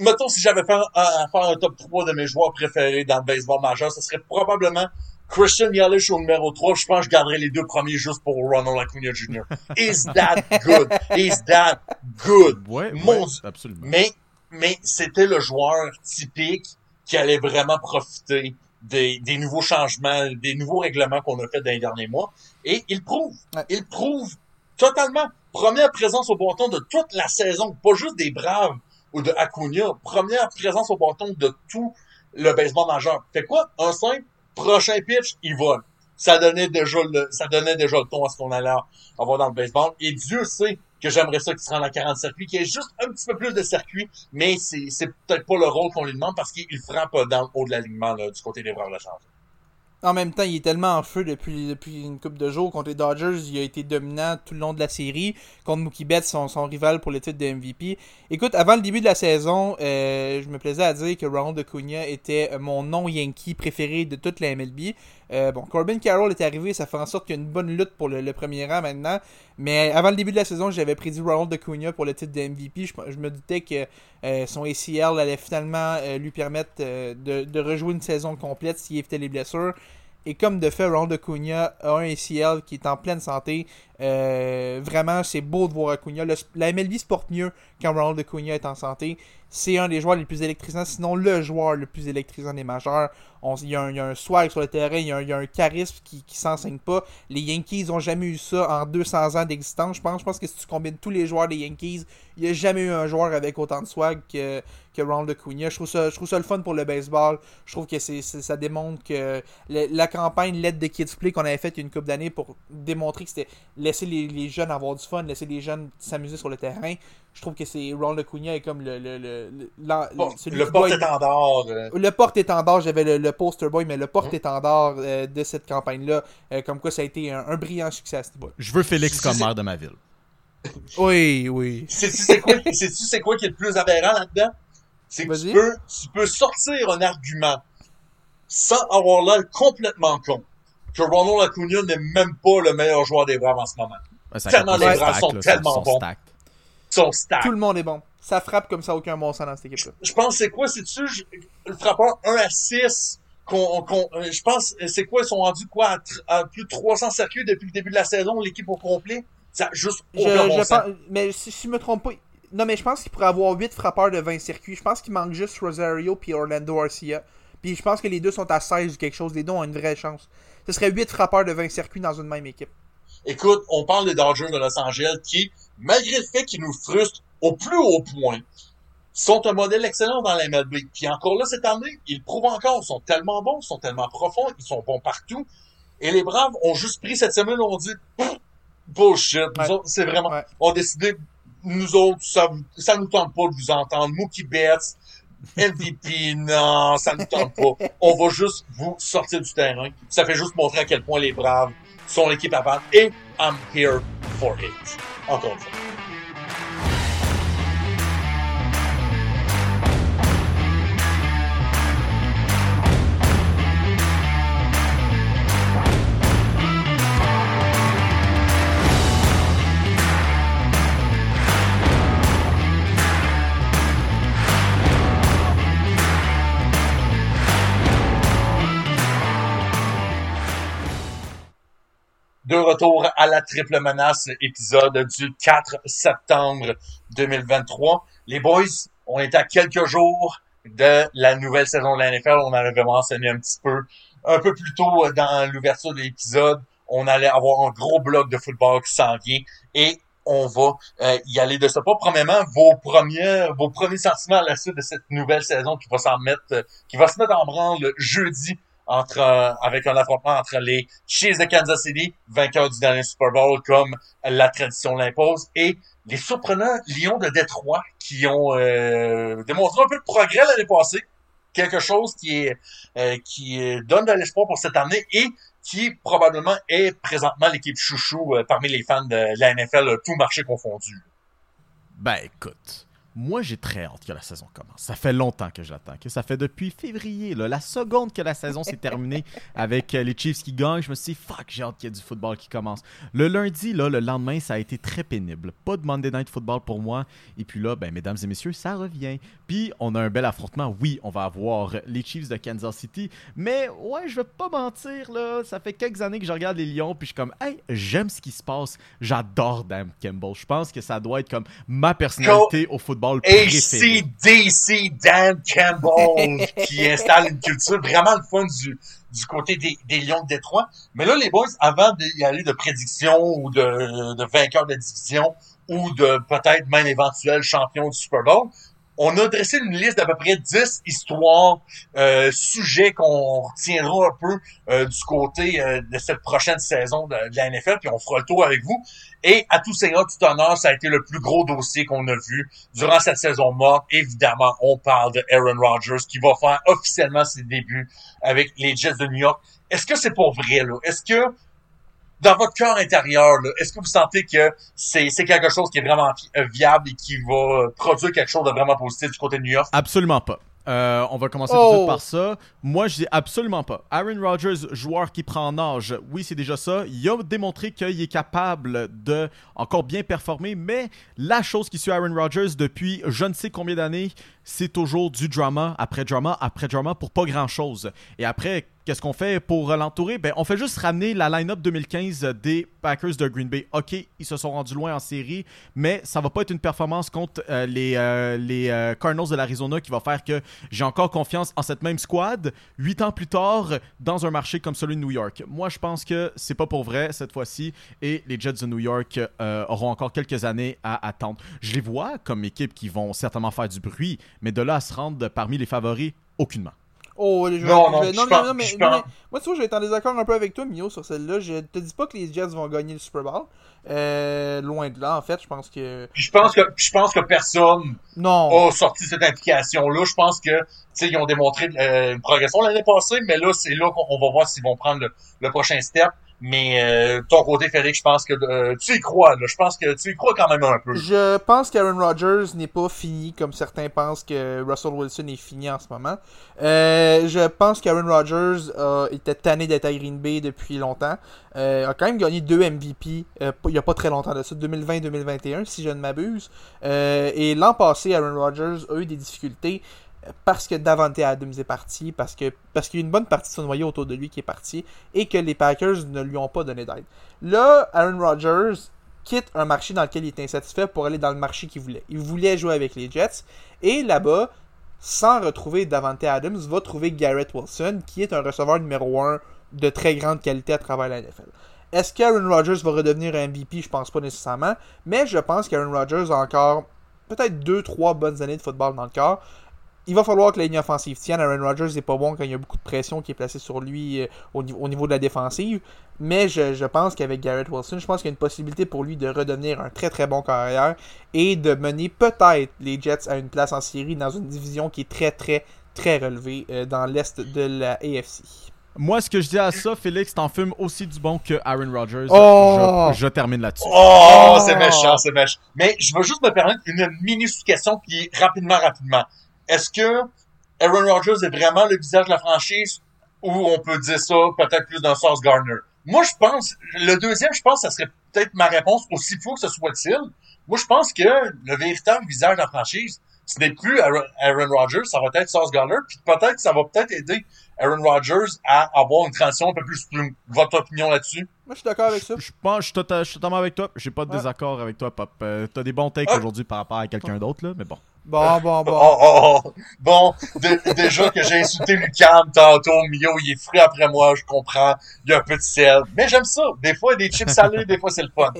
Mettons, si j'avais fait un, à faire un top 3 de mes joueurs préférés dans le baseball majeur, ce serait probablement Christian Yelich au numéro 3. Je pense que je garderais les deux premiers juste pour Ronald Acuna Jr. Is that good? Is that good? Ouais, Mon ouais, absolument. Mais, mais c'était le joueur typique qui allait vraiment profiter des, des nouveaux changements, des nouveaux règlements qu'on a fait dans les derniers mois. Et il prouve. Ouais. Il prouve totalement. Première présence au bâton de toute la saison. Pas juste des Braves ou de Acuna. Première présence au bâton de tout le baseball majeur. Fait quoi? Un simple, prochain pitch, il vole. Ça donnait déjà le, ça donnait déjà le ton à ce qu'on allait avoir dans le baseball. Et Dieu sait que j'aimerais ça qu'il se rende à 40 circuits, qu'il y ait juste un petit peu plus de circuits, mais c'est, c'est peut-être pas le rôle qu'on lui demande parce qu'il frappe dans le haut de l'alignement, du côté des Braves de Chambre. En même temps, il est tellement en feu depuis, depuis une coupe de jours. Contre les Dodgers, il a été dominant tout le long de la série. Contre Mookie Betts, son, son rival pour le titre de MVP. Écoute, avant le début de la saison, euh, je me plaisais à dire que Ronald Acuna était mon non-Yankee préféré de toute la MLB. Euh, bon, Corbin Carroll est arrivé, ça fait en sorte qu'il y a une bonne lutte pour le, premier rang maintenant. Mais avant le début de la saison, j'avais prédit Ronald Acuna pour le titre de MVP. Je, me doutais que euh, son ACL allait finalement euh, lui permettre de, de rejouer une saison complète s'il évitait les blessures. Et comme de fait, Ronald Acuna a un ACL qui est en pleine santé. Euh, vraiment, c'est beau de voir Acuna. La MLB se porte mieux quand Ronald Acuna est en santé. C'est un des joueurs les plus électrisants, sinon le joueur le plus électrisant des majeurs. On- Il y, a un, swag sur le terrain, il y a un, charisme qui, qui s'enseigne pas. Les Yankees ont jamais eu ça en 200 ans d'existence. Je pense, je pense que si tu combines tous les joueurs des Yankees, il n'y a jamais eu un joueur avec autant de swag que, que Ronald Acuna. Je trouve, ça, je trouve ça le fun pour le baseball. Je trouve que ça démontre que la campagne Let the Kids Play qu'on avait faite une couple d'années pour démontrer que c'était laisser les, les jeunes avoir du fun, laisser les jeunes s'amuser sur le terrain. Je trouve que c'est Ronald Acuna est comme le, le, le, le- porte-étendard, le porte-étendard, j'avais le, le poster boy, mais le porte-étendard euh, de cette campagne-là, euh, comme quoi ça a été un, un brillant succès à ce niveau. Je veux Félix comme maire de ma ville. Oui, oui. Sais-tu c'est quoi, quoi qui est le plus aberrant là-dedans? C'est que tu peux, tu peux sortir un argument sans avoir l'air complètement con Ronald Acuna n'est même pas le meilleur joueur des Braves en ce moment. Ouais, Tellement les Braves sont là, tellement son bons. stack. Son stack. Tout le monde est bon. Ça frappe comme ça, aucun bon sens dans cette équipe-là. Je pense c'est quoi, c'est-tu je- le frappeur 1 à 6 qu'on, qu'on, euh, je pense, c'est quoi, ils sont rendus quoi à, tr- à plus de 300 circuits depuis le début de la saison, l'équipe au complet? Ça juste Je, aucun bon je sens. pense, mais si, si je me trompe pas, non, mais je pense qu'il pourrait avoir 8 frappeurs de 20 circuits. Je pense qu'il manque juste Rosario puis Orlando Arcia. Puis je pense que les deux sont à 16 ou quelque chose. Les deux ont une vraie chance. Ce serait 8 frappeurs de 20 circuits dans une même équipe. Écoute, on parle des Dodgers de Los Angeles qui, malgré le fait qu'ils nous frustrent au plus haut point, sont un modèle excellent dans la MLB. Puis encore là, cette année, ils prouvent encore, ils sont tellement bons, ils sont tellement profonds, ils sont bons partout. Et les Braves ont juste pris cette semaine, on dit, bullshit. Nous Ouais. autres, c'est vraiment, Ouais. on a décidé, nous autres, ça, ça nous tente pas de vous entendre. Mookie Betts, MVP, non, ça nous tente pas. On va juste vous sortir du terrain. Ça fait juste montrer à quel point les Braves sont l'équipe à battre. Et I'm here for it. Encore une fois. De retour à la triple menace, épisode du 4 septembre 2023. Les boys, on est à quelques jours de la nouvelle saison de la. On en avait mentionné un petit peu, un peu plus tôt dans l'ouverture de l'épisode. On allait avoir un gros bloc de football qui s'en vient et on va euh, y aller de ce pas. Premièrement, vos premiers, vos premiers sentiments à la suite de cette nouvelle saison qui va s'en mettre, qui va se mettre en branle jeudi entre euh, avec un affrontement entre les Chiefs de Kansas City, vainqueurs du dernier Super Bowl comme la tradition l'impose, et les surprenants Lions de Détroit qui ont euh, démontré un peu de progrès l'année passée, quelque chose qui est euh, qui euh, donne de l'espoir pour cette année et qui probablement est présentement l'équipe chouchou euh, parmi les fans de la NFL, euh, tout marché confondu. Ben écoute, moi j'ai très hâte que la saison commence. Ça fait longtemps que j'attends, que ça fait depuis février, là, la seconde que la saison s'est terminée avec euh, les Chiefs qui gagnent, je me suis dit fuck, j'ai hâte qu'il y ait du football qui commence. Le lundi, là, le lendemain, ça a été très pénible. Pas de Monday Night Football pour moi. Et puis là, ben mesdames et messieurs, ça revient. Puis on a un bel affrontement. Oui, on va avoir les Chiefs de Kansas City, mais ouais, je vais pas mentir là, ça fait quelques années que je regarde les Lions, puis je suis comme hey, j'aime ce qui se passe. J'adore Dan Campbell. Je pense que ça doit être comme ma personnalité au football préférée. ACDC Dan Campbell qui installe une culture vraiment le fun du, du côté des, des Lions de Détroit. Mais là, les boys, avant d'y aller de prédictions ou de, de vainqueurs de division ou de peut-être même éventuel champion du Super Bowl, on a dressé une liste d'à peu près 10 histoires, euh, sujets qu'on retiendra un peu euh, du côté euh, de cette prochaine saison de, la NFL, puis on fera le tour avec vous. Et à tout seigneur, tout honneur, ça a été le plus gros dossier qu'on a vu durant cette saison morte. Évidemment, on parle de Aaron Rodgers qui va faire officiellement ses débuts avec les Jets de New York. Est-ce que c'est pour vrai, là? Est-ce que dans votre cœur intérieur, est-ce que vous sentez que c'est, quelque chose qui est vraiment euh, viable et qui va euh, produire quelque chose de vraiment positif du côté de New York? Absolument pas. Euh, on va commencer tout de Oh. suite par ça. Moi, je dis absolument pas. Aaron Rodgers, joueur qui prend en âge, oui, c'est déjà ça. Il a démontré qu'il est capable de encore bien performer, mais la chose qui suit Aaron Rodgers depuis je ne sais combien d'années, c'est toujours du drama après drama après drama pour pas grand chose. Et après, qu'est-ce qu'on fait pour l'entourer? Ben, on fait juste ramener la line-up 2015 des Packers de Green Bay. Ok, ils se sont rendus loin en série, mais ça va pas être une performance contre euh, les, euh, euh, Cardinals de l'Arizona qui va faire que j'ai encore confiance en cette même squad huit ans plus tard dans un marché comme celui de New York. Moi, je pense que c'est pas pour vrai cette fois-ci et les Jets de New York auront encore quelques années à attendre. Je les vois comme équipe qui vont certainement faire du bruit, mais de là à se rendre parmi les favoris, aucunement. Oh, vais- Non, non, je non, non, mais, non, mais- moi, tu vois, je vais être en désaccord un peu avec toi, Mio, sur celle-là. Je te dis pas que les Jets vont gagner le Super Bowl. Euh, loin de là, en fait, je pense que. Puis je pense que je pense que personne Non. a sorti cette implication-là. Je pense que ils ont démontré euh, une progression l'année passée, mais là, c'est là qu'on on va voir s'ils vont prendre le, le prochain step. Mais euh, ton côté, Félix, je pense que euh, tu y crois. Je pense que tu y crois quand même un peu. Je pense qu'Aaron Rodgers n'est pas fini comme certains pensent que Russell Wilson est fini en ce moment. Euh, je pense qu'Aaron Rodgers euh, était tanné d'être à Green Bay depuis longtemps. Euh, a quand même gagné deux MVP euh, il n'y a pas très longtemps de ça, 2020-2021 si je ne m'abuse. Et l'an passé, Aaron Rodgers a eu des difficultés parce que Davante Adams est parti, parce que qu'il y a une bonne partie de son noyau autour de lui qui est parti et que les Packers ne lui ont pas donné d'aide. Là, Aaron Rodgers quitte un marché dans lequel il était insatisfait pour aller dans le marché qu'il voulait. Il voulait jouer avec les Jets et là-bas, sans retrouver Davante Adams, va trouver Garrett Wilson qui est un receveur numéro 1 de très grande qualité à travers la NFL. Est-ce qu'Aaron Rodgers va redevenir un MVP Je pense pas nécessairement, mais je pense qu'Aaron Rodgers a encore peut-être 2-3 bonnes années de football dans le corps il va falloir que la ligne offensive tienne. Aaron Rodgers n'est pas bon quand il y a beaucoup de pression qui est placée sur lui euh, au, niveau, au niveau de la défensive. Mais je, je pense qu'avec Garrett Wilson, je pense qu'il y a une possibilité pour lui de redevenir un très très bon carrière et de mener peut-être les Jets à une place en série dans une division qui est très très très relevée euh, dans l'est de la AFC. Moi, ce que je dis à ça, Félix, t'en fumes aussi du bon que Aaron Rodgers. Oh! Je, je termine là-dessus. Oh, Oh. c'est méchant, c'est méchant. Mais je veux juste me permettre une minification qui est rapidement, rapidement. Est-ce que Aaron Rodgers est vraiment le visage de la franchise ou on peut dire ça peut-être plus d'un Sauce Garner? Moi, je pense, le deuxième, je pense, ça serait peut-être ma réponse, aussi fou que ce soit-il. Moi, je pense que le véritable visage de la franchise, ce n'est plus Aaron, Rodgers, ça va être Sauce Garner, puis peut-être que ça va peut-être aider Aaron Rodgers à avoir une transition un peu plus. Votre opinion là-dessus? Moi, je suis d'accord avec ça. Je pense, je suis tota- je suis totalement avec toi. J'ai pas de Ouais. désaccord avec toi, Pop. Euh, T'as des bons takes Ah. aujourd'hui par rapport à quelqu'un d'autre, là, mais bon. Bon, bon, bon. Oh, oh, oh. Bon, dé- déjà que j'ai insulté Lucam tantôt, Mio, il est frais après moi, je comprends. Il y a un peu de sel. Mais j'aime ça. Des fois, il y a des chips salés, des fois, c'est le fun.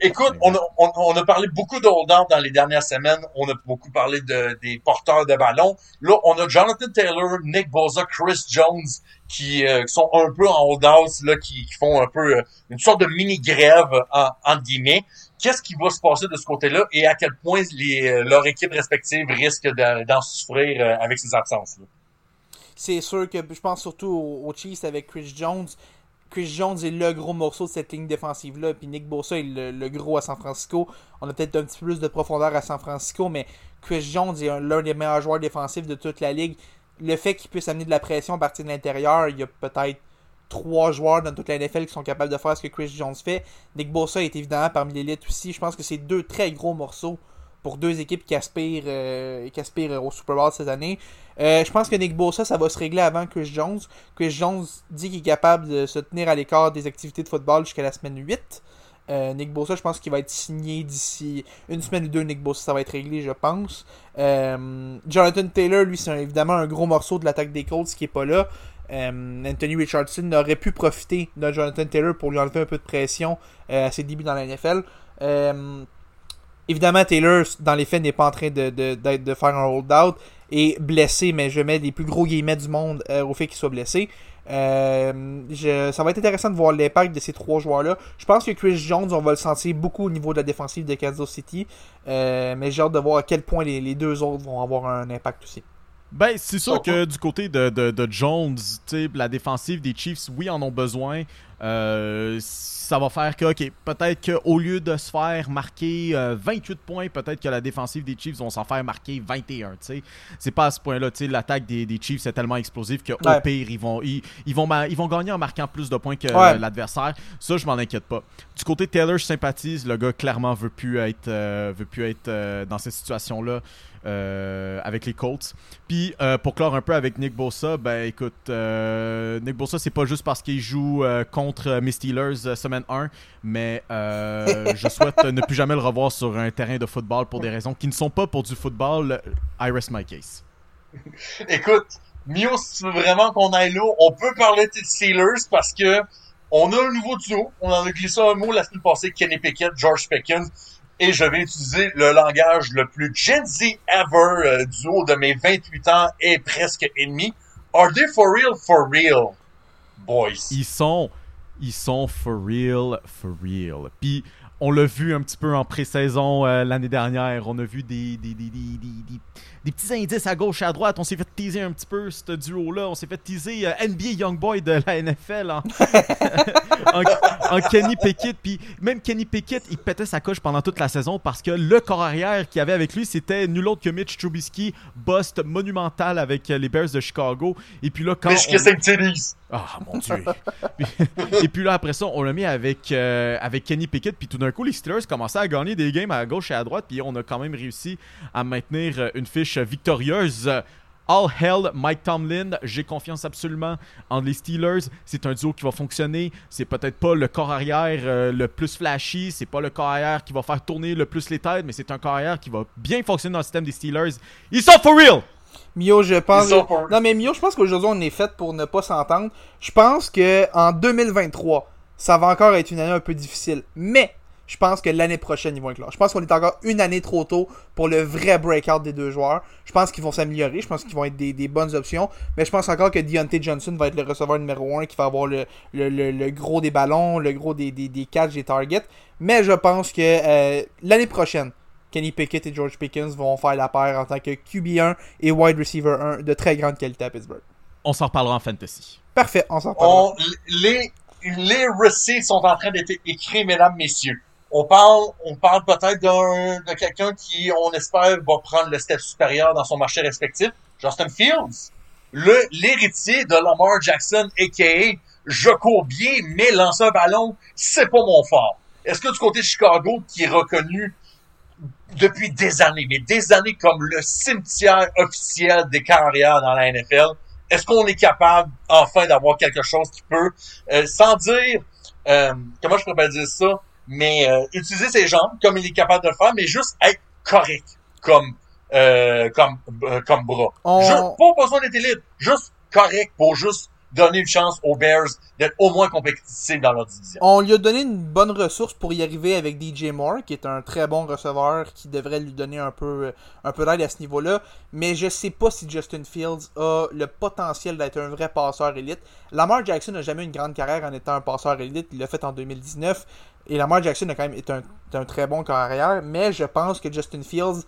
Écoute, on a, on, on a parlé beaucoup de hold-out dans les dernières semaines. On a beaucoup parlé de, des porteurs de ballon. Là, on a Jonathan Taylor, Nick Bosa, Chris Jones, qui euh, sont un peu en hold-out, là, qui, qui font un peu euh, une sorte de mini-grève, en, entre guillemets qu'est-ce qui va se passer de ce côté-là et à quel point les, euh, leur équipe respective risque de- d'en souffrir euh, avec ces absences-là? C'est sûr que je pense surtout aux, Chiefs avec Chris Jones. Chris Jones est le gros morceau de cette ligne défensive-là. Puis Nick Bosa est le, gros à San Francisco. On a peut-être un petit peu plus de profondeur à San Francisco, mais Chris Jones est un- l'un des meilleurs joueurs défensifs de toute la ligue. Le fait qu'il puisse amener de la pression à partir de l'intérieur, il y a peut-être trois joueurs dans toute la NFL qui sont capables de faire ce que Chris Jones fait. Nick Bosa est évidemment parmi l'élite aussi. Je pense que c'est deux très gros morceaux pour deux équipes qui aspirent, euh, qui aspirent au Super Bowl cette année. Euh, je pense que Nick Bosa, ça va se régler avant Chris Jones. Chris Jones dit qu'il est capable de se tenir à l'écart des activités de football jusqu'à la semaine 8. Euh, Nick Bosa, je pense qu'il va être signé d'ici une semaine ou deux. Nick Bosa, ça va être réglé, je pense. Jonathan Taylor, lui, c'est évidemment un gros morceau de l'attaque des Colts qui est pas là. Euh, Anthony Richardson aurait pu profiter de Jonathan Taylor pour lui enlever un peu de pression euh, à ses débuts dans la NFL. Euh, évidemment, Taylor, dans les faits, n'est pas en train de, de, de faire un hold-out et blessé, mais je mets les plus gros guillemets du monde au fait qu'il soit blessé. Je- ça va être intéressant de voir l'impact de ces trois joueurs-là. Je pense que Chris Jones, on va le sentir beaucoup au niveau de la défensive de Kansas City, mais j'ai hâte de voir à quel point les, les deux autres vont avoir un impact aussi. Ben, c'est sûr que du côté de, de, de Jones, la défensive des Chiefs, oui, en ont besoin. Euh, ça va faire que, ok, peut-être qu'au lieu de se faire marquer euh, 28 points, peut-être que la défensive des Chiefs vont s'en faire marquer 21, tu sais. C'est pas à ce point-là, l'attaque des, des Chiefs est tellement explosive qu'au Ouais. pire, ils vont, ils, ils vont, ils vont gagner en marquant plus de points que Ouais. euh, l'adversaire. Ça, je m'en inquiète pas. Du côté de Taylor, je sympathise. Le gars, clairement, veut plus être, euh, veut plus être dans cette situation-là. Euh, avec les Colts. Puis euh, pour clore un peu avec Nick Bosa, ben écoute, euh, Nick Bosa c'est pas juste parce qu'il joue contre mes Steelers semaine 1, mais je souhaite ne plus jamais le revoir sur un terrain de football pour des raisons qui ne sont pas pour du football. I rest my case. Écoute, Mio, si tu veux vraiment qu'on aille là, on peut parler des Steelers parce que on a un nouveau duo. On en a glissé un mot la semaine passée, Kenny Pickett, George Pickens. Et je vais utiliser le langage le plus Gen Z ever, euh, duo de mes 28 ans et presque ennemi. Are they for real, for real, boys? Ils sont, ils sont for real, for real. Puis on l'a vu un petit peu en pré-saison euh, l'année dernière. On a vu des, des, des, des, des- des- petits indices à gauche et à droite. On s'est fait teaser un petit peu ce duo-là. On s'est fait teaser euh, NBA Youngboy de la NFL en, en, en Kenny Pickett. Puis même Kenny Pickett, il pétait sa coche pendant toute la saison parce que le corps arrière qu'il avait avec lui, c'était nul autre que Mitch Trubisky, bust monumental avec euh, les Bears de Chicago. Et puis là, quand on- Ah mon dieu. et puis là après ça, on l'a mis avec euh, avec Kenny Pickett puis tout d'un coup les Steelers commençaient à gagner des games à gauche et à droite puis on a quand même réussi à maintenir euh, une fiche victorieuse. All hell Mike Tomlin, j'ai confiance absolument en les Steelers. C'est un duo qui va fonctionner. C'est peut-être pas le corps arrière euh, le plus flashy, c'est pas le corps arrière qui va faire tourner le plus les têtes, mais c'est un corps arrière qui va bien fonctionner dans le système des Steelers. Ils sont for real. Mio, je pense. Non, mais Mio, je pense qu'aujourd'hui, on est fait pour ne pas s'entendre. Je pense que en 2023, ça va encore être une année un peu difficile. Mais, Je pense que l'année prochaine, ils vont éclore. Je pense qu'on est encore une année trop tôt pour le vrai breakout des deux joueurs. Je pense qu'ils vont s'améliorer. Je pense qu'ils vont être des, des bonnes options. Mais je pense encore que Deontay Johnson va être le receveur numéro 1 qui va avoir le, le, le, le gros des ballons, le gros des, des, des catchs, des targets. Mais je pense que euh, l'année prochaine, Kenny Pickett et George Pickens vont faire la paire en tant que QB1 et wide receiver 1 de très grande qualité à Pittsburgh. On s'en reparlera en fantasy. Parfait, on s'en reparlera. On, les, les receipts sont en train d'être écrits, mesdames, messieurs. On parle, on parle peut-être d'un, de quelqu'un qui, on espère, va prendre le step supérieur dans son marché respectif. Justin Fields. Le, l'héritier de Lamar Jackson, a.k.a. je cours bien, mais lancer un ballon, c'est pas mon fort. Est-ce que du côté de Chicago, qui est reconnu depuis des années, mais des années comme le cimetière officiel des carrières dans la NFL, est-ce qu'on est capable enfin d'avoir quelque chose qui peut, euh, sans dire, euh, comment je pourrais dire ça, mais euh, utiliser ses jambes comme il est capable de le faire, mais juste être correct comme euh, comme euh, comme bras. On- Juste, pas besoin d'être élite, juste correct pour juste donner une chance aux Bears d'être au moins compétitifs dans leur division. On lui a donné une bonne ressource pour y arriver avec DJ Moore, qui est un très bon receveur qui devrait lui donner un peu, un peu d'aide à ce niveau-là. Mais je sais pas si Justin Fields a le potentiel d'être un vrai passeur élite. Lamar Jackson n'a jamais eu une grande carrière en étant un passeur élite. Il l'a fait en 2019. Et Lamar Jackson a quand même été un, un très bon carrière. Mais je pense que Justin Fields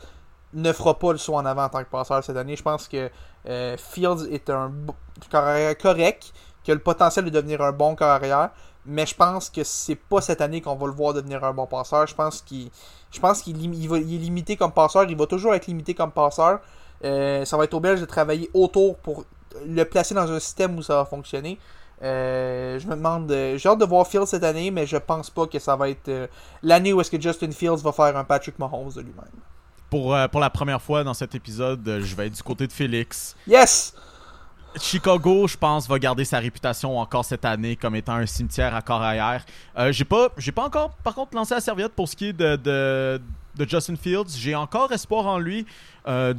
ne fera pas le saut en avant en tant que passeur cette année. Je pense que euh, Fields est un carrière correct, qui a le potentiel de devenir un bon carrière, mais je pense que c'est pas cette année qu'on va le voir devenir un bon passeur. Je pense qu'il je pense qu'il est limité comme passeur, il va toujours être limité comme passeur. Euh, ça va être au Belge de travailler autour pour le placer dans un système où ça va fonctionner. Euh, je me demande, j'ai hâte de voir Fields cette année, mais je pense pas que ça va être l'année où est-ce que Justin Fields va faire un Patrick Mahomes de lui-même. Pour, euh, pour la première fois dans cet épisode, euh, je vais être du côté de Félix. Yes! Chicago, je pense, va garder sa réputation encore cette année comme étant un cimetière à corps arrière. Euh, j'ai pas, j'ai pas encore, par contre, lancé la serviette pour ce qui est de, de, de Justin Fields. J'ai encore espoir en lui, euh,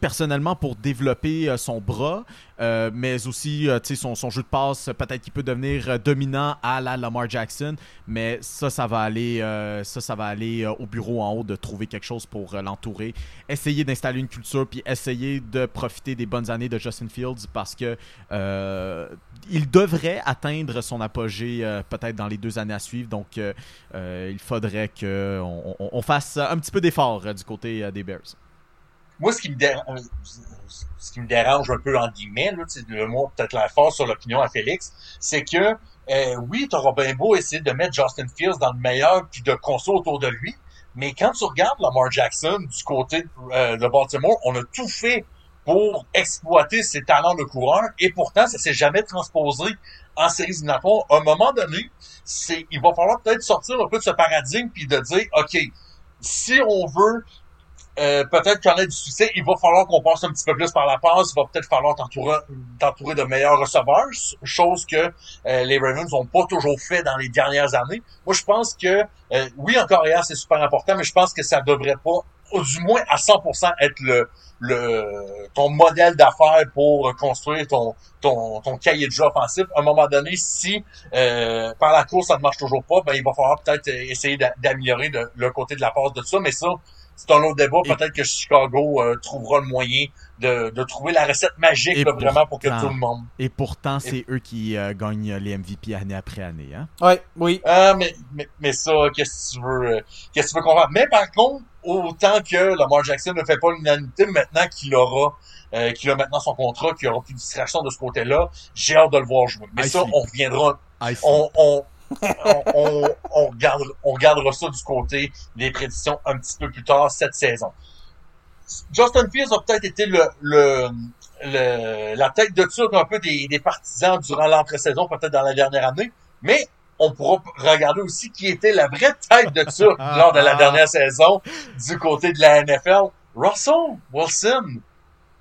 personnellement, pour développer euh, son bras, euh, mais aussi, son, son jeu de passe. Peut-être qu'il peut devenir dominant à la Lamar Jackson, mais ça, ça va aller, ça, ça va aller au bureau en haut de trouver quelque chose pour l'entourer. Essayer d'installer une culture, puis essayer de profiter des bonnes années de Justin Fields parce que il devrait atteindre son apogée euh, peut-être dans les deux années à suivre. Donc, euh, euh, il faudrait qu'on on, fasse un petit peu d'effort du côté des Bears. Moi, ce qui me dérange, ce qui me dérange un peu en guillemets, tu sais, le mot peut-être l'air fort sur l'opinion à Félix, c'est que oui, t'auras bien beau essayer de mettre Justin Fields dans le meilleur puis de construire autour de lui, mais quand tu regardes Lamar Jackson du côté de Baltimore, on a tout fait pour exploiter ses talents de coureur et pourtant ça s'est jamais transposé en séries éliminatoires. À un moment donné, c'est il va falloir peut-être sortir un peu de ce paradigme puis de dire OK, si on veut euh, peut-être qu'on ait du succès, il va falloir qu'on passe un petit peu plus par la passe, il va peut-être falloir t'entourer, de meilleurs receveurs, chose que euh, les Ravens n'ont pas toujours fait dans les dernières années. Moi, je pense que, euh, oui, encore hier, c'est super important, mais je pense que ça devrait pas, du moins à 100% être le, le ton modèle d'affaires pour construire ton, ton, ton cahier de jeu offensif. À un moment donné, si euh, par la course, ça ne marche toujours pas, ben, il va falloir peut-être essayer d'a- d'améliorer le côté de la passe de ça, mais ça, c'est un autre débat. Peut-être que Chicago euh, trouvera le moyen de, de trouver la recette magique Et là, vraiment pour que pourtant- tout le monde. Et pourtant, c'est eux qui euh, gagnent les MVP année après année. Hein? Ouais, oui. Ah, mais, mais, mais ça, qu'est-ce que tu veux, euh, qu'est-ce que tu veux qu'on fasse? Mais par contre, autant que Lamar Jackson ne fait pas l'unanimité, maintenant qu'il aura, euh, qu'il a maintenant son contrat, qu'il aura plus de distraction de ce côté-là, j'ai hâte de le voir jouer. Mais I ça, see. on reviendra, on, on, on, on, on regardera, on regardera ça du côté des prédictions un petit peu plus tard cette saison. Justin Fields a peut-être été le, le, le- la tête de turc un peu des, des partisans durant l'entre-saison, peut-être dans la dernière année, mais on pourra regarder aussi qui était la vraie tête de turc lors de la dernière saison du côté de la NFL. Russell Wilson,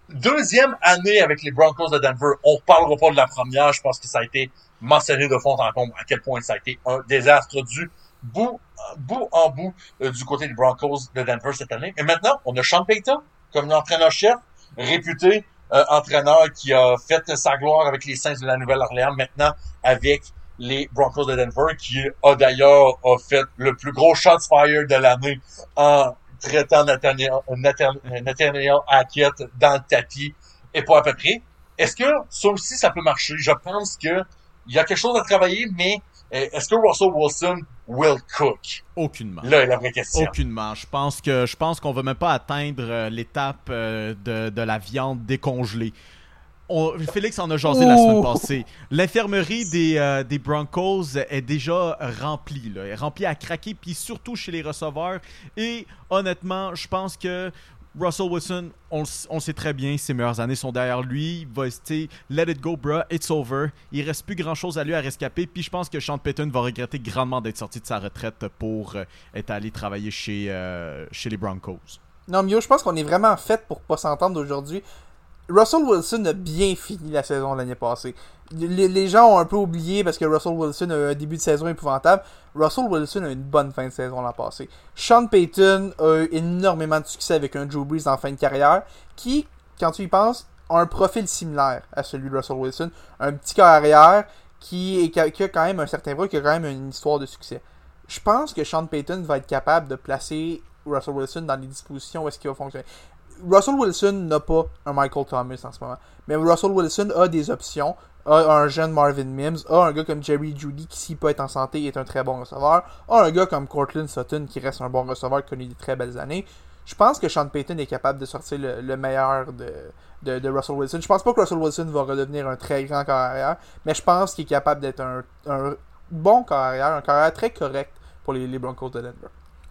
deuxième année avec les Broncos de Denver. On parlera pas de la première, je pense que ça a été mentionné de fond en comble à quel point ça a été un désastre du bout, bout en bout euh, du côté des Broncos de Denver cette année. Et maintenant, on a Sean Payton comme l'entraîneur-chef, réputé euh, entraîneur qui a fait sa gloire avec les Saints de la Nouvelle-Orléans, maintenant avec les Broncos de Denver, qui a d'ailleurs fait le plus gros shots fire de l'année en traitant Nathaniel, Nathaniel, Nathaniel Hackett dans le tapis et pas à peu près. Est-ce que ça aussi, ça peut marcher? Je pense que il y a quelque chose à travailler, mais euh, est-ce que Russell Wilson will cook? Aucunement. Là est la vraie question. Aucunement. Je pense que je pense qu'on va même pas atteindre euh, l'étape euh, de, de la viande décongelée. On- Félix en a jasé la semaine passée. L'infirmerie des, euh, des Broncos est déjà remplie. Là. Elle est remplie à craquer, puis surtout chez les receveurs. Et honnêtement, je pense que Russell Wilson, on, sait très bien, ses meilleures années sont derrière lui. Il va rester let it go, bruh, it's over. Il reste plus grand chose à lui à rescaper. Puis je pense que Sean Payton va regretter grandement d'être sorti de sa retraite pour euh, être allé travailler chez, euh, chez les Broncos. Non, Mio, je pense qu'on est vraiment fait pour pas s'entendre aujourd'hui. Russell Wilson a bien fini la saison l'année passée. Les, gens ont un peu oublié parce que Russell Wilson a eu un début de saison épouvantable. Russell Wilson a eu une bonne fin de saison l'an passé. Sean Payton a eu énormément de succès avec un Drew Brees en fin de carrière qui, quand tu y penses, a un profil similaire à celui de Russell Wilson. Un petit carrière qui, a quand même un certain vrai, qui a quand même une histoire de succès. Je pense que Sean Payton va être capable de placer Russell Wilson dans les dispositions où est-ce qu'il va fonctionner. Russell Wilson n'a pas un Michael Thomas en ce moment. Mais Russell Wilson a des options. A un jeune Marvin Mims. A un gars comme Jerry Judy qui, s'il peut être en santé, est un très bon receveur. A un gars comme Cortland Sutton qui reste un bon receveur connu des très belles années. Je pense que Sean Payton est capable de sortir le, le meilleur de Russell Wilson. Je pense pas que Russell Wilson va redevenir un très grand carrière, mais je pense qu'il est capable d'être un, un bon carrière, un carrière très correct pour les, les Broncos de Denver.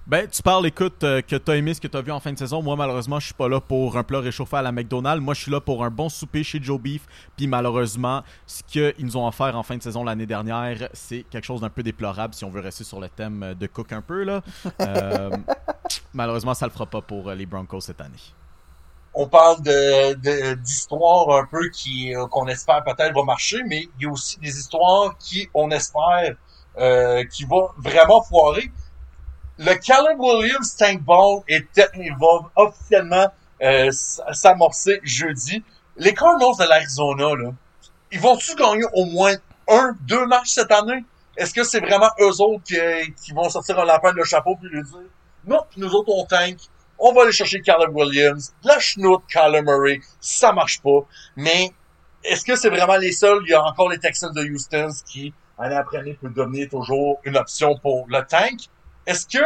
Ben, tu parles, écoute, euh, que t'as aimé ce que t'as vu en fin de saison. Moi, malheureusement, je suis pas là pour un plat réchauffé à la McDonald's. Moi, je suis là pour un bon souper chez Joe Beef. Puis malheureusement, ce qu'ils nous ont offert en fin de saison l'année dernière, c'est quelque chose d'un peu déplorable si on veut rester sur le thème de Cook un peu. là. Euh, malheureusement, ça le fera pas pour euh, les Broncos cette année. on parle de de- d'histoires un peu qui euh, qu'on espère peut-être va marcher, mais il y a aussi des histoires qui on espère euh, qui vont vraiment foirer. Le Callum Williams Tank Ball est il va officiellement euh, s'amorcer jeudi. Les Cardinals de l'Arizona là, ils vont-tu gagner au moins un, deux matchs cette année? Est-ce que c'est vraiment eux autres qui, vont sortir un lapin de chapeau puis lui dire? Non, nous autres on tank, on va aller chercher Callum Williams, la chenoute Kyler Murray, ça marche pas. Mais est-ce que c'est vraiment les seuls? Il y a encore les Texans de Houston qui, année après année, peut devenir toujours une option pour le tank. Est-ce que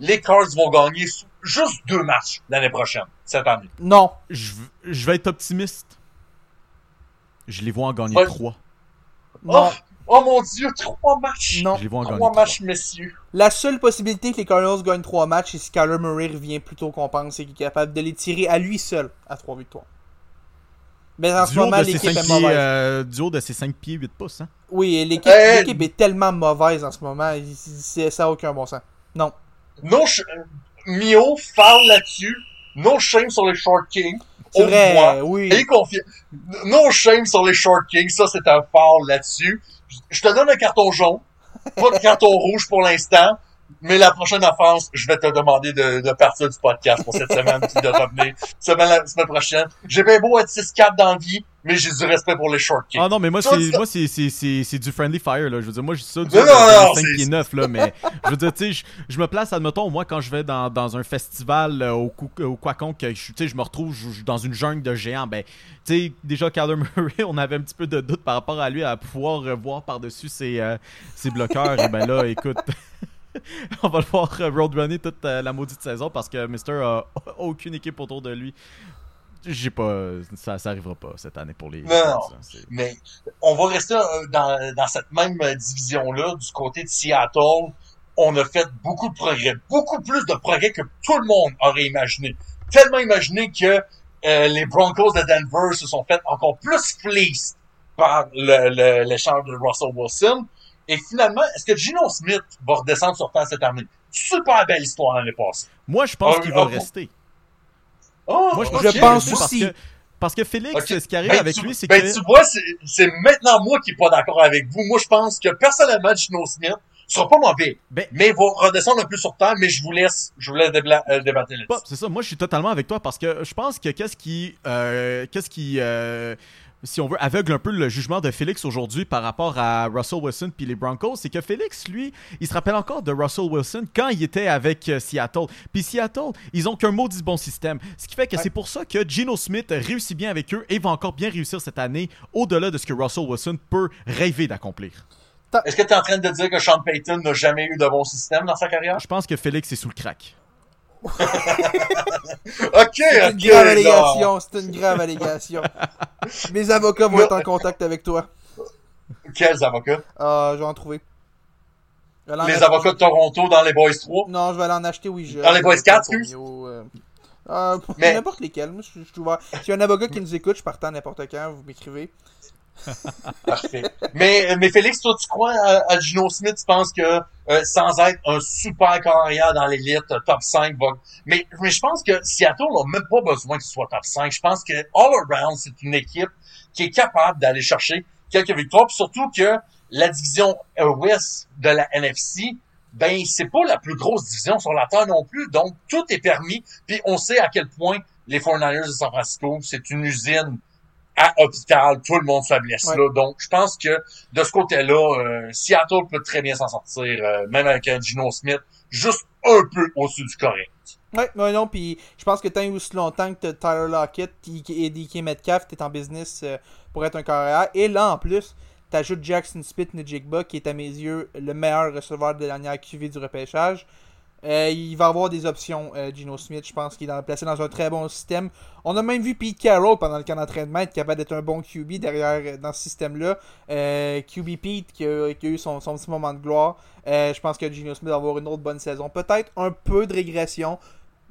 les Cards vont gagner juste deux matchs l'année prochaine, cette année? Non. Je, vais être optimiste. Je les vois en gagner Ouais. trois. Non. Oh, oh mon dieu, trois matchs! Non. Je les vois en gagner Trois trois. matchs, messieurs. La seule possibilité que les Cardinals gagnent 3 matchs, et si Kyler Murray revient plus tôt qu'on pense, et qu'il est capable de les tirer à lui seul à 3 victoires. Mais en ce moment, l'équipe 5 est pieds, mauvaise. euh, du haut de ses 5 pieds 8 pouces. Hein? Oui, et l'équipe Hey! est tellement mauvaise en ce moment, ça n'a aucun bon sens. Non. No sh- Mio parle là-dessus. No shame sur les Short Kings. C'est Au vrai, oui. Confiance. No shame sur les Short Kings. Ça, c'est un foul là-dessus. Je te donne un carton jaune. Pas de carton rouge pour l'instant. Mais la prochaine offense, je vais te demander de, de partir du podcast pour cette semaine puis de revenir semaine, la semaine prochaine. J'ai bien beau être 6-4 dans la vie, mais j'ai du respect pour les Short Kings. Ah non, mais moi, c'est, moi c'est, c'est, c'est, c'est du friendly fire, là. Je veux dire, moi, je dis ça du Non, non, de non, 5 c'est- pieds 9, là, mais je veux dire, tu sais, je, je me place, admettons, moi, quand je vais dans, dans un festival euh, au, Quacon, que je, tu sais, je me retrouve je- dans une jungle de géants, ben, tu sais, déjà, Kyler Murray, on avait un petit peu de doute par rapport à lui à pouvoir voir par-dessus ses, euh, ses bloqueurs, et ben là, écoute... On va le voir euh, roadrunner toute euh, la maudite saison parce que Mister a aucune équipe autour de lui. J'ai pas. Ça, ça arrivera pas cette année pour les. Non, hein, Mais on va rester euh, dans, dans cette même division-là, du côté de Seattle. On a fait beaucoup de progrès, beaucoup plus de progrès que tout le monde aurait imaginé. Tellement imaginé que euh, les Broncos de Denver se sont fait encore plus fleece par le- le- l'échange de Russell Wilson. Et finalement, est-ce que Gino Smith va redescendre sur terre cette année? Super belle histoire l'année passée. Moi, je pense qu'il va rester. Oh, Moi, je pense Je pense parce aussi. que, parce que Félix, ce qui arrive Ben, avec tu, lui, c'est ben, que. tu vois, c'est- maintenant moi qui est pas d'accord avec vous. Moi, je pense que personnellement, Gino Smith sera pas mauvais, Ben- mais il va redescendre un peu sur terre, mais je vous laisse, je vous laisse débla- euh, débattre là-dessus. C'est ça, moi je suis totalement avec toi parce que je pense que qu'est-ce qui. euh, qu'est-ce qui. euh, si on veut, aveugle un peu le jugement de Félix aujourd'hui par rapport à Russell Wilson puis les Broncos, c'est que Félix, lui, il se rappelle encore de Russell Wilson quand il était avec euh, Seattle. Puis Seattle, ils ont qu'un maudit bon système. Ce qui fait que c'est pour ça que Geno Smith réussit bien avec eux et va encore bien réussir cette année au-delà de ce que Russell Wilson peut rêver d'accomplir. Est-ce que tu es en train de dire que Sean Payton n'a jamais eu de bon système dans sa carrière? Je pense que Félix est sous le crack. ok, C'est une grave allégation, c'est une grave allégation. Mes avocats vont être en contact avec toi. Quels avocats? Ah, je vais en trouver. Je vais aller en Les avocats de Toronto dans les Boys 3? Non, je vais aller en acheter, oui. Je... Dans les Boys 4, Pour excuse? Euh, euh, Mais- N'importe lesquels, je je suis ouvert. S'il y a un avocat qui nous écoute, je partant n'importe quand, vous m'écrivez. Parfait. mais, mais Félix, toi, tu crois à, à Gino Smith? Tu penses que euh, sans être un super carrière dans l'élite, top 5, va... mais, mais je pense que Seattle n'a même pas besoin qu'il soit top 5. Je pense que All Around, c'est une équipe qui est capable d'aller chercher quelques victoires. Puis surtout que la division euh, Ouest de la NFC, ben c'est pas la plus grosse division sur la Terre non plus. Donc, tout est permis. Puis on sait à quel point les 49ers de San Francisco, c'est une usine à hôpital, tout le monde se blesse Ouais. là. Donc, je pense que de ce côté-là, euh, Seattle peut très bien s'en sortir, euh, même avec un Gino Smith, juste un peu au-dessus du correct. Ouais, ouais, non, puis je pense que tant et aussi longtemps que t'as Tyler Lockett et DK Metcalf, t'es en business euh, pour être un carrière. Et là, en plus, t'ajoutes Jackson Smith Njigba, qui est à mes yeux le meilleur receveur de la dernière QV du repêchage. Euh, il va avoir des options, euh, Gino Smith. Je pense qu'il est placé dans un très bon système. On a même vu Pete Carroll pendant le camp d'entraînement être capable d'être un bon QB derrière euh, dans ce système-là. QB Pete qui a, eu son, petit moment de gloire. Je pense que Gino Smith va avoir une autre bonne saison. Peut-être un peu de régression,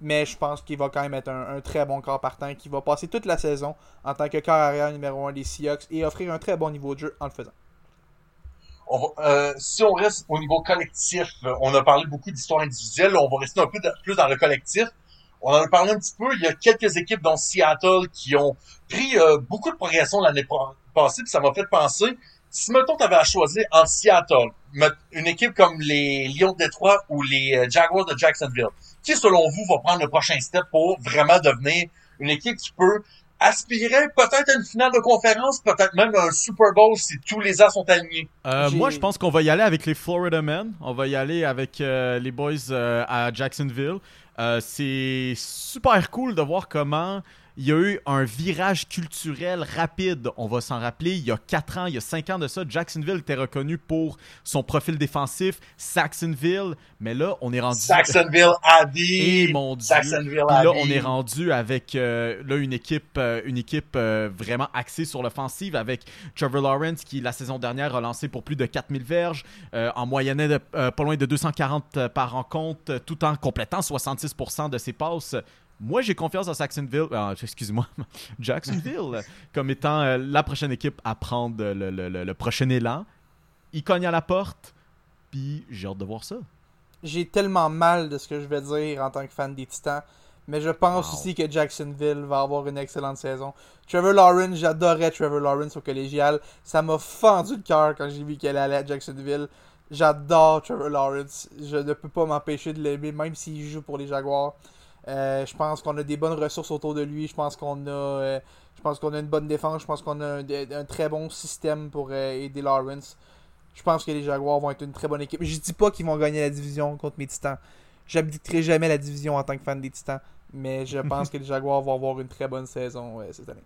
mais je pense qu'il va quand même être un, un très bon corps partant qui va passer toute la saison en tant que corps arrière numéro 1 des Seahawks et offrir un très bon niveau de jeu en le faisant. Euh, si on reste au niveau collectif, euh, on a parlé beaucoup d'histoires individuelles, on va rester un peu plus dans le collectif. On en a parlé un petit peu, il y a quelques équipes dont Seattle qui ont pris euh, beaucoup de progression l'année passée, puis ça m'a fait penser, si mettons tu avais à choisir entre Seattle, une équipe comme les Lions de Détroit ou les Jaguars de Jacksonville, qui selon vous va prendre le prochain step pour vraiment devenir une équipe qui peut aspirer peut-être à une finale de conférence, peut-être même à un Super Bowl si tous les as sont alignés. Euh, moi, je pense qu'on va y aller avec les Florida Men. On va y aller avec euh, les boys euh, à Jacksonville. Euh, c'est super cool de voir comment il y a eu un virage culturel rapide. On va s'en rappeler, il y a 4 ans, il y a 5 ans de ça, Jacksonville était reconnu pour son profil défensif. Saxonville, mais là, on est rendu... Jacksonville a dit. Et mon Dieu. A là, on est rendu avec euh, là, une équipe, euh, une équipe euh, vraiment axée sur l'offensive avec Trevor Lawrence qui, la saison dernière, a lancé pour plus de 4000 verges, en moyenne de, pas loin de 240 euh, par rencontre, tout en complétant 66% de ses passes. Moi, j'ai confiance en Saxonville, euh, excusez-moi, Jacksonville, comme étant euh, la prochaine équipe à prendre le, le- le- le prochain élan. Il cogne à la porte, puis j'ai hâte de voir ça. J'ai tellement mal de ce que je vais dire en tant que fan des Titans. Mais je pense Wow. aussi que Jacksonville va avoir une excellente saison. Trevor Lawrence, j'adorais Trevor Lawrence au collégial. Ça m'a fendu le cœur quand j'ai vu qu'elle allait à Jacksonville. J'adore Trevor Lawrence. Je ne peux pas m'empêcher de l'aimer, même s'il joue pour les Jaguars. Euh, je pense qu'on a des bonnes ressources autour de lui. Je pense qu'on a, euh, je pense qu'on a une bonne défense. Je pense qu'on a un, un très bon système pour euh, aider Lawrence. Je pense que les Jaguars vont être une très bonne équipe. Je dis pas qu'ils vont gagner la division contre mes Titans. J'abdiquerai jamais la division en tant que fan des Titans. Mais je pense que les Jaguars vont avoir une très bonne saison cette année.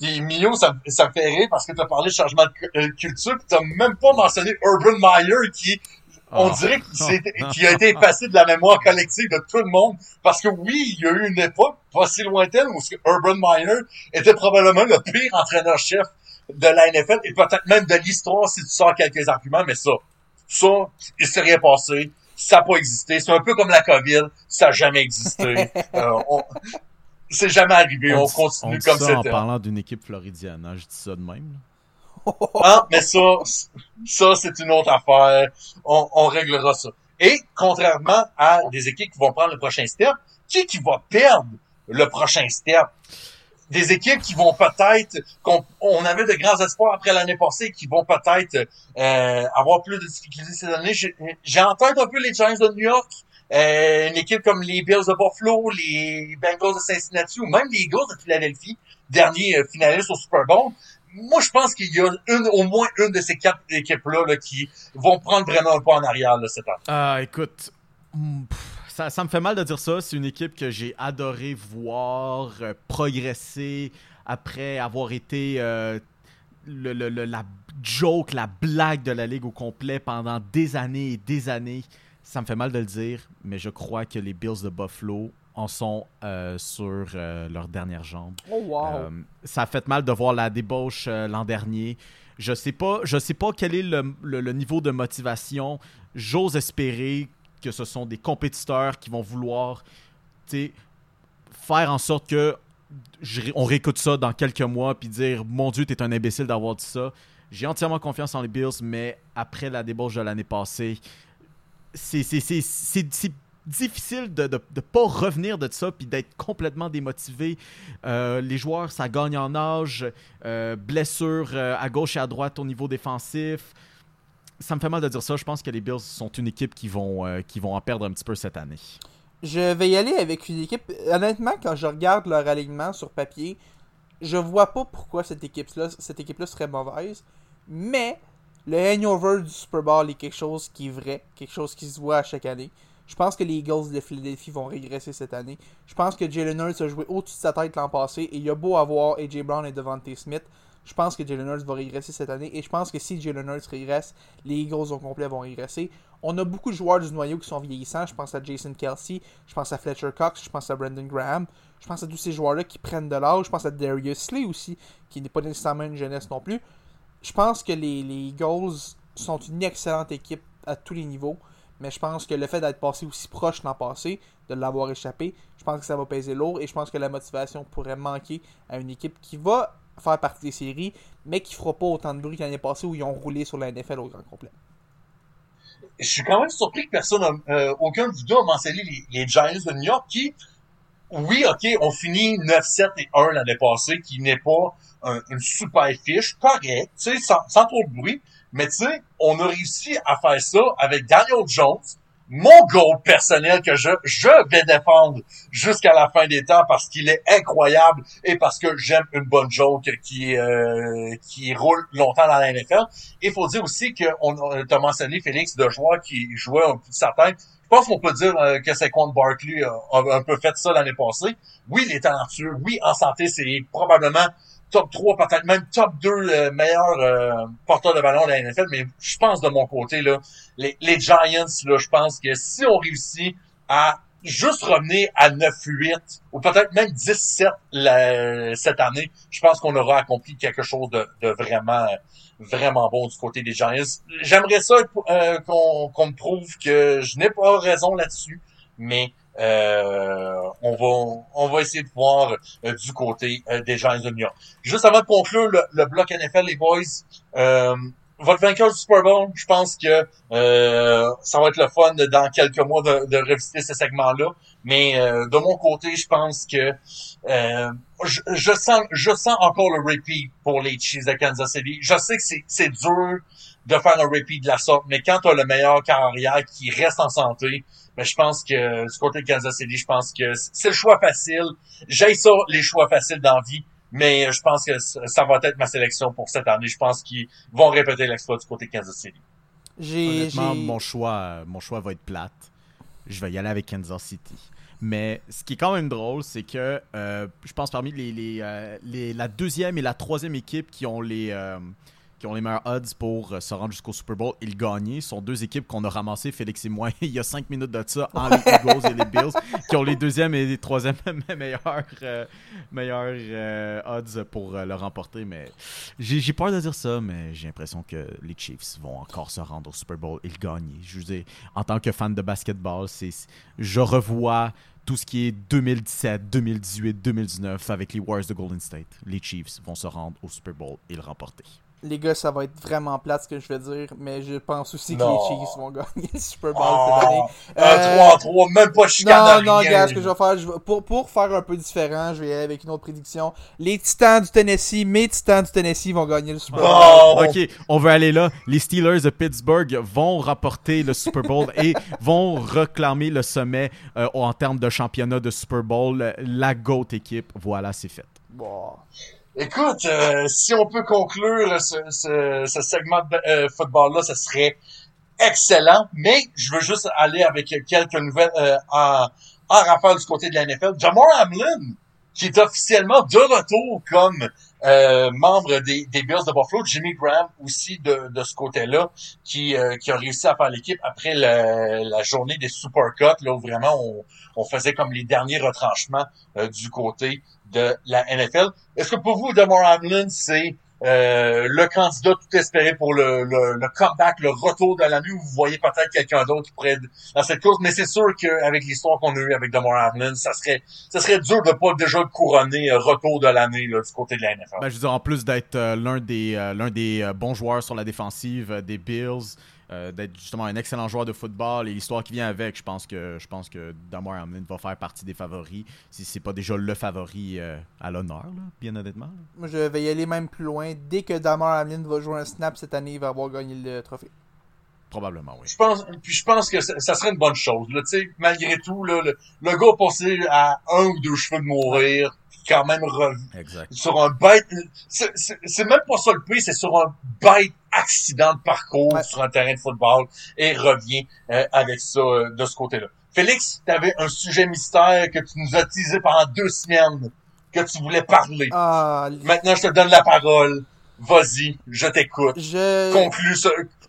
Puis Mio, ça, fait rire parce que tu as parlé de changement de cu- culture, tu même pas mentionné Urban Meyer qui, on Ah. dirait qu'il a été effacé de la mémoire collective de tout le monde. Parce que oui, il y a eu une époque pas si lointaine où Urban Meyer était probablement le pire entraîneur-chef de la NFL et peut-être même de l'histoire si tu sors quelques arguments, mais ça, ça, il s'est rien passé. Ça n'a pas existé. C'est un peu comme la COVID. Ça n'a jamais existé. Euh, on- C'est jamais arrivé. On, dit- continue dit comme ça en c'était. parlant d'une équipe floridienne. hein, Je dis ça de même. Hein? Mais ça, ça, c'est une autre affaire. On, on réglera ça. Et, contrairement à des équipes qui vont prendre le prochain step, qui qui va perdre le prochain step? Des équipes qui vont peut-être, qu'on on avait de grands espoirs après l'année passée, qui vont peut-être euh, avoir plus de difficultés cette année. J'ai en un peu les Giants de New York, euh, une équipe comme les Bills de Buffalo, les Bengals de Cincinnati ou même les Eagles de Philadelphie, dernier euh, finaliste au Super Bowl, moi, je pense qu'il y a au moins une de ces quatre équipes-là là, qui vont prendre vraiment un pas en arrière cette année. Ah, écoute, mm, pff, ça, me fait mal de dire ça. C'est une équipe que j'ai adoré voir euh, progresser après avoir été euh, la joke, la blague de la ligue au complet pendant des années et des années. Ça me fait mal de le dire, mais je crois que les Bills de Buffalo en sont euh, sur euh, leur dernière jambe. Oh, wow. Euh, ça a fait mal de voir la débauche l'an dernier. Je sais pas, je sais pas quel est le, le- le niveau de motivation. J'ose espérer que ce sont des compétiteurs qui vont vouloir faire en sorte que je on réécoute ça dans quelques mois puis dire mon Dieu, t'es un imbécile d'avoir dit ça. J'ai entièrement confiance en les Bills, mais après la débauche de l'année passée, c'est difficile de ne pas revenir de ça puis d'être complètement démotivé. Euh, les joueurs, ça gagne en âge, euh, blessures euh, à gauche et à droite au niveau défensif. Ça me fait mal de dire ça. Je pense que les Bills sont une équipe qui vont, euh, qui vont en perdre un petit peu cette année. Je vais y aller avec une équipe. Honnêtement, quand je regarde leur alignement sur papier, je vois pas pourquoi cette équipe-là cette équipe serait mauvaise. Mais le hangover du Super Bowl est quelque chose qui est vrai, quelque chose qui se voit à chaque année. Je pense que les Eagles de Philadelphie vont régresser cette année. Je pense que Jalen Hurts a joué au-dessus de sa tête l'an passé et il a beau avoir AJ Brown et Devontae Smith. Je pense que Jalen Hurts va régresser cette année et je pense que si Jalen Hurts régresse, les Eagles au complet vont régresser. On a beaucoup de joueurs du noyau qui sont vieillissants. Je pense à Jason Kelsey, je pense à Fletcher Cox, je pense à Brandon Graham, je pense à tous ces joueurs-là qui prennent de l'âge. Je pense à Darius Slay aussi, qui n'est pas nécessairement une jeunesse non plus. Je pense que les Eagles sont une excellente équipe à tous les niveaux. Mais je pense que le fait d'être passé aussi proche l'an passé, de l'avoir échappé, je pense que ça va peser lourd et je pense que la motivation pourrait manquer à une équipe qui va faire partie des séries, mais qui fera pas autant de bruit que l'année passée où ils ont roulé sur la NFL au grand complet. Je suis quand même surpris que personne, a- euh, aucun vous deux a mentionné les, Giants de New York qui, oui, ok, ont fini 9-7 et 1 l'année passée, qui n'est pas un- une super fiche, correct, tu sais, sans, sans trop de bruit, mais tu sais, on a réussi à faire ça avec Daniel Jones, mon goal personnel que je, je vais défendre jusqu'à la fin des temps parce qu'il est incroyable et parce que j'aime une bonne joke qui, euh, qui roule longtemps dans la NFL. Il faut dire aussi qu'on on t'a mentionné, Félix, de joueurs qui jouaient un peu de. Je pense qu'on peut dire euh, que c'est contre Barkley a, a un peu fait ça l'année passée. Oui, il est talentueux. Oui, en santé, c'est probablement top 3, peut-être même top 2 euh, meilleurs euh, porteurs de ballon de la NFL. Mais je pense de mon côté, là, les, les Giants, là, je pense que si on réussit à juste revenir à 9-8 ou peut-être même 10-7 la- cette année, je pense qu'on aura accompli quelque chose de, de vraiment vraiment bon du côté des Giants. J'aimerais ça euh, qu'on qu'on me prouve que je n'ai pas raison là-dessus, mais euh, on va on va essayer de voir euh, du côté euh, des New York. Juste avant de conclure le, bloc NFL, les boys, votre vainqueur du Super Bowl, je pense que ça va être le fun dans quelques mois de, de revisiter ce segment-là. Mais de mon côté, je pense que je, je sens je sens encore le repeat pour les Chiefs de Kansas City. Je sais que c'est c'est dur de faire un repeat de la sorte, mais quand tu as le meilleur carrière qui reste en santé, mais je pense que du côté de Kansas City, je pense que c'est le choix facile. J'ai ça, les choix faciles dans la vie, mais je pense que ça va être ma sélection pour cette année. Je pense qu'ils vont répéter l'exploit du côté de Kansas City. Honnêtement, mon choix, euh, mon choix va être plate. Je vais y aller avec Kansas City. Mais ce qui est quand même drôle, c'est que euh, je pense parmi les, les, euh, les- la deuxième et la troisième équipe qui ont les, euh, qui ont les meilleurs odds pour euh, se rendre jusqu'au Super Bowl et le gagner sont deux équipes qu'on a ramassées, Félix et moi, il y a cinq minutes de ça, en les Eagles et les Bills, qui ont les deuxièmes et les troisièmes meilleurs, euh, euh, odds pour le remporter. Mais j'ai peur de dire ça, mais j'ai l'impression que les Chiefs vont encore se rendre au Super Bowl et le gagner. Je veux dire, en tant que fan de basketball, je revois tout ce qui est 2017, 2018, 2019 avec les Warriors de Golden State. Les Chiefs vont se rendre au Super Bowl et le remporter. Les gars, ça va être vraiment plate ce que je vais dire, mais je pense aussi que Non. les Chiefs vont gagner le Super Bowl Oh, cette année. un Euh, 3-3, même pas chicane non, non, rien. gars, ce que je vais faire, je vais- pour, pour faire un peu différent, je vais y aller avec une autre prédiction. Les Titans du Tennessee, mes Titans du Tennessee vont gagner le Super Bowl. Bon. Ok, on veut aller là. Les Steelers de Pittsburgh vont remporter le Super Bowl et vont réclamer le sommet euh, en termes de championnat de Super Bowl. La GOAT équipe, voilà, c'est fait. Bon. Écoute, euh, si on peut conclure ce, ce, segment de euh, football-là, ce serait excellent. Mais je veux juste aller avec quelques nouvelles euh, en, en rafale du côté de la NFL. Jamar Hamlin, qui est officiellement de retour comme euh, membre des, des Bills de Buffalo. Jimmy Graham aussi de, de ce côté-là, qui, qui a réussi à faire l'équipe après la, la journée des Super Cuts, là où vraiment on, on faisait comme les derniers retranchements du côté de la NFL. Est-ce que pour vous, Damar Hamlin, c'est euh, le candidat tout espéré pour le, le, le comeback, le retour de l'année, ou vous voyez peut-être quelqu'un d'autre pourrait être dans cette course, mais c'est sûr qu'avec l'histoire qu'on a eue avec Damar Hamlin, ça serait ça serait dur de pas déjà couronner euh, retour de l'année là, du côté de la NFL. Ben, je veux dire, en plus d'être euh, l'un des, euh, l'un des euh, bons joueurs sur la défensive des Bills, euh, d'être justement un excellent joueur de football et l'histoire qui vient avec, je pense que je pense que Damar Hamlin va faire partie des favoris, si c'est pas déjà le favori euh, à l'honneur, bien honnêtement. Moi, je vais y aller même plus loin. Dès que Damar Hamlin va jouer un snap cette année, il va avoir gagné le trophée. Probablement, oui. Je pense, puis je pense que ça, ça serait une bonne chose. Là, tu sais, malgré tout, là, le, le gars a passé à un ou deux cheveux de mourir, quand même revenu Exact. sur un bête. C'est même pas ça le prix, c'est sur un bête accident de parcours Ouais. sur un terrain de football et revient euh, avec ça euh, de ce côté-là. Félix, tu avais un sujet mystère que tu nous as teasé pendant deux semaines, que tu voulais parler. Ah, Maintenant, je te donne la parole. Vas-y, je t'écoute. je... Conclue ce,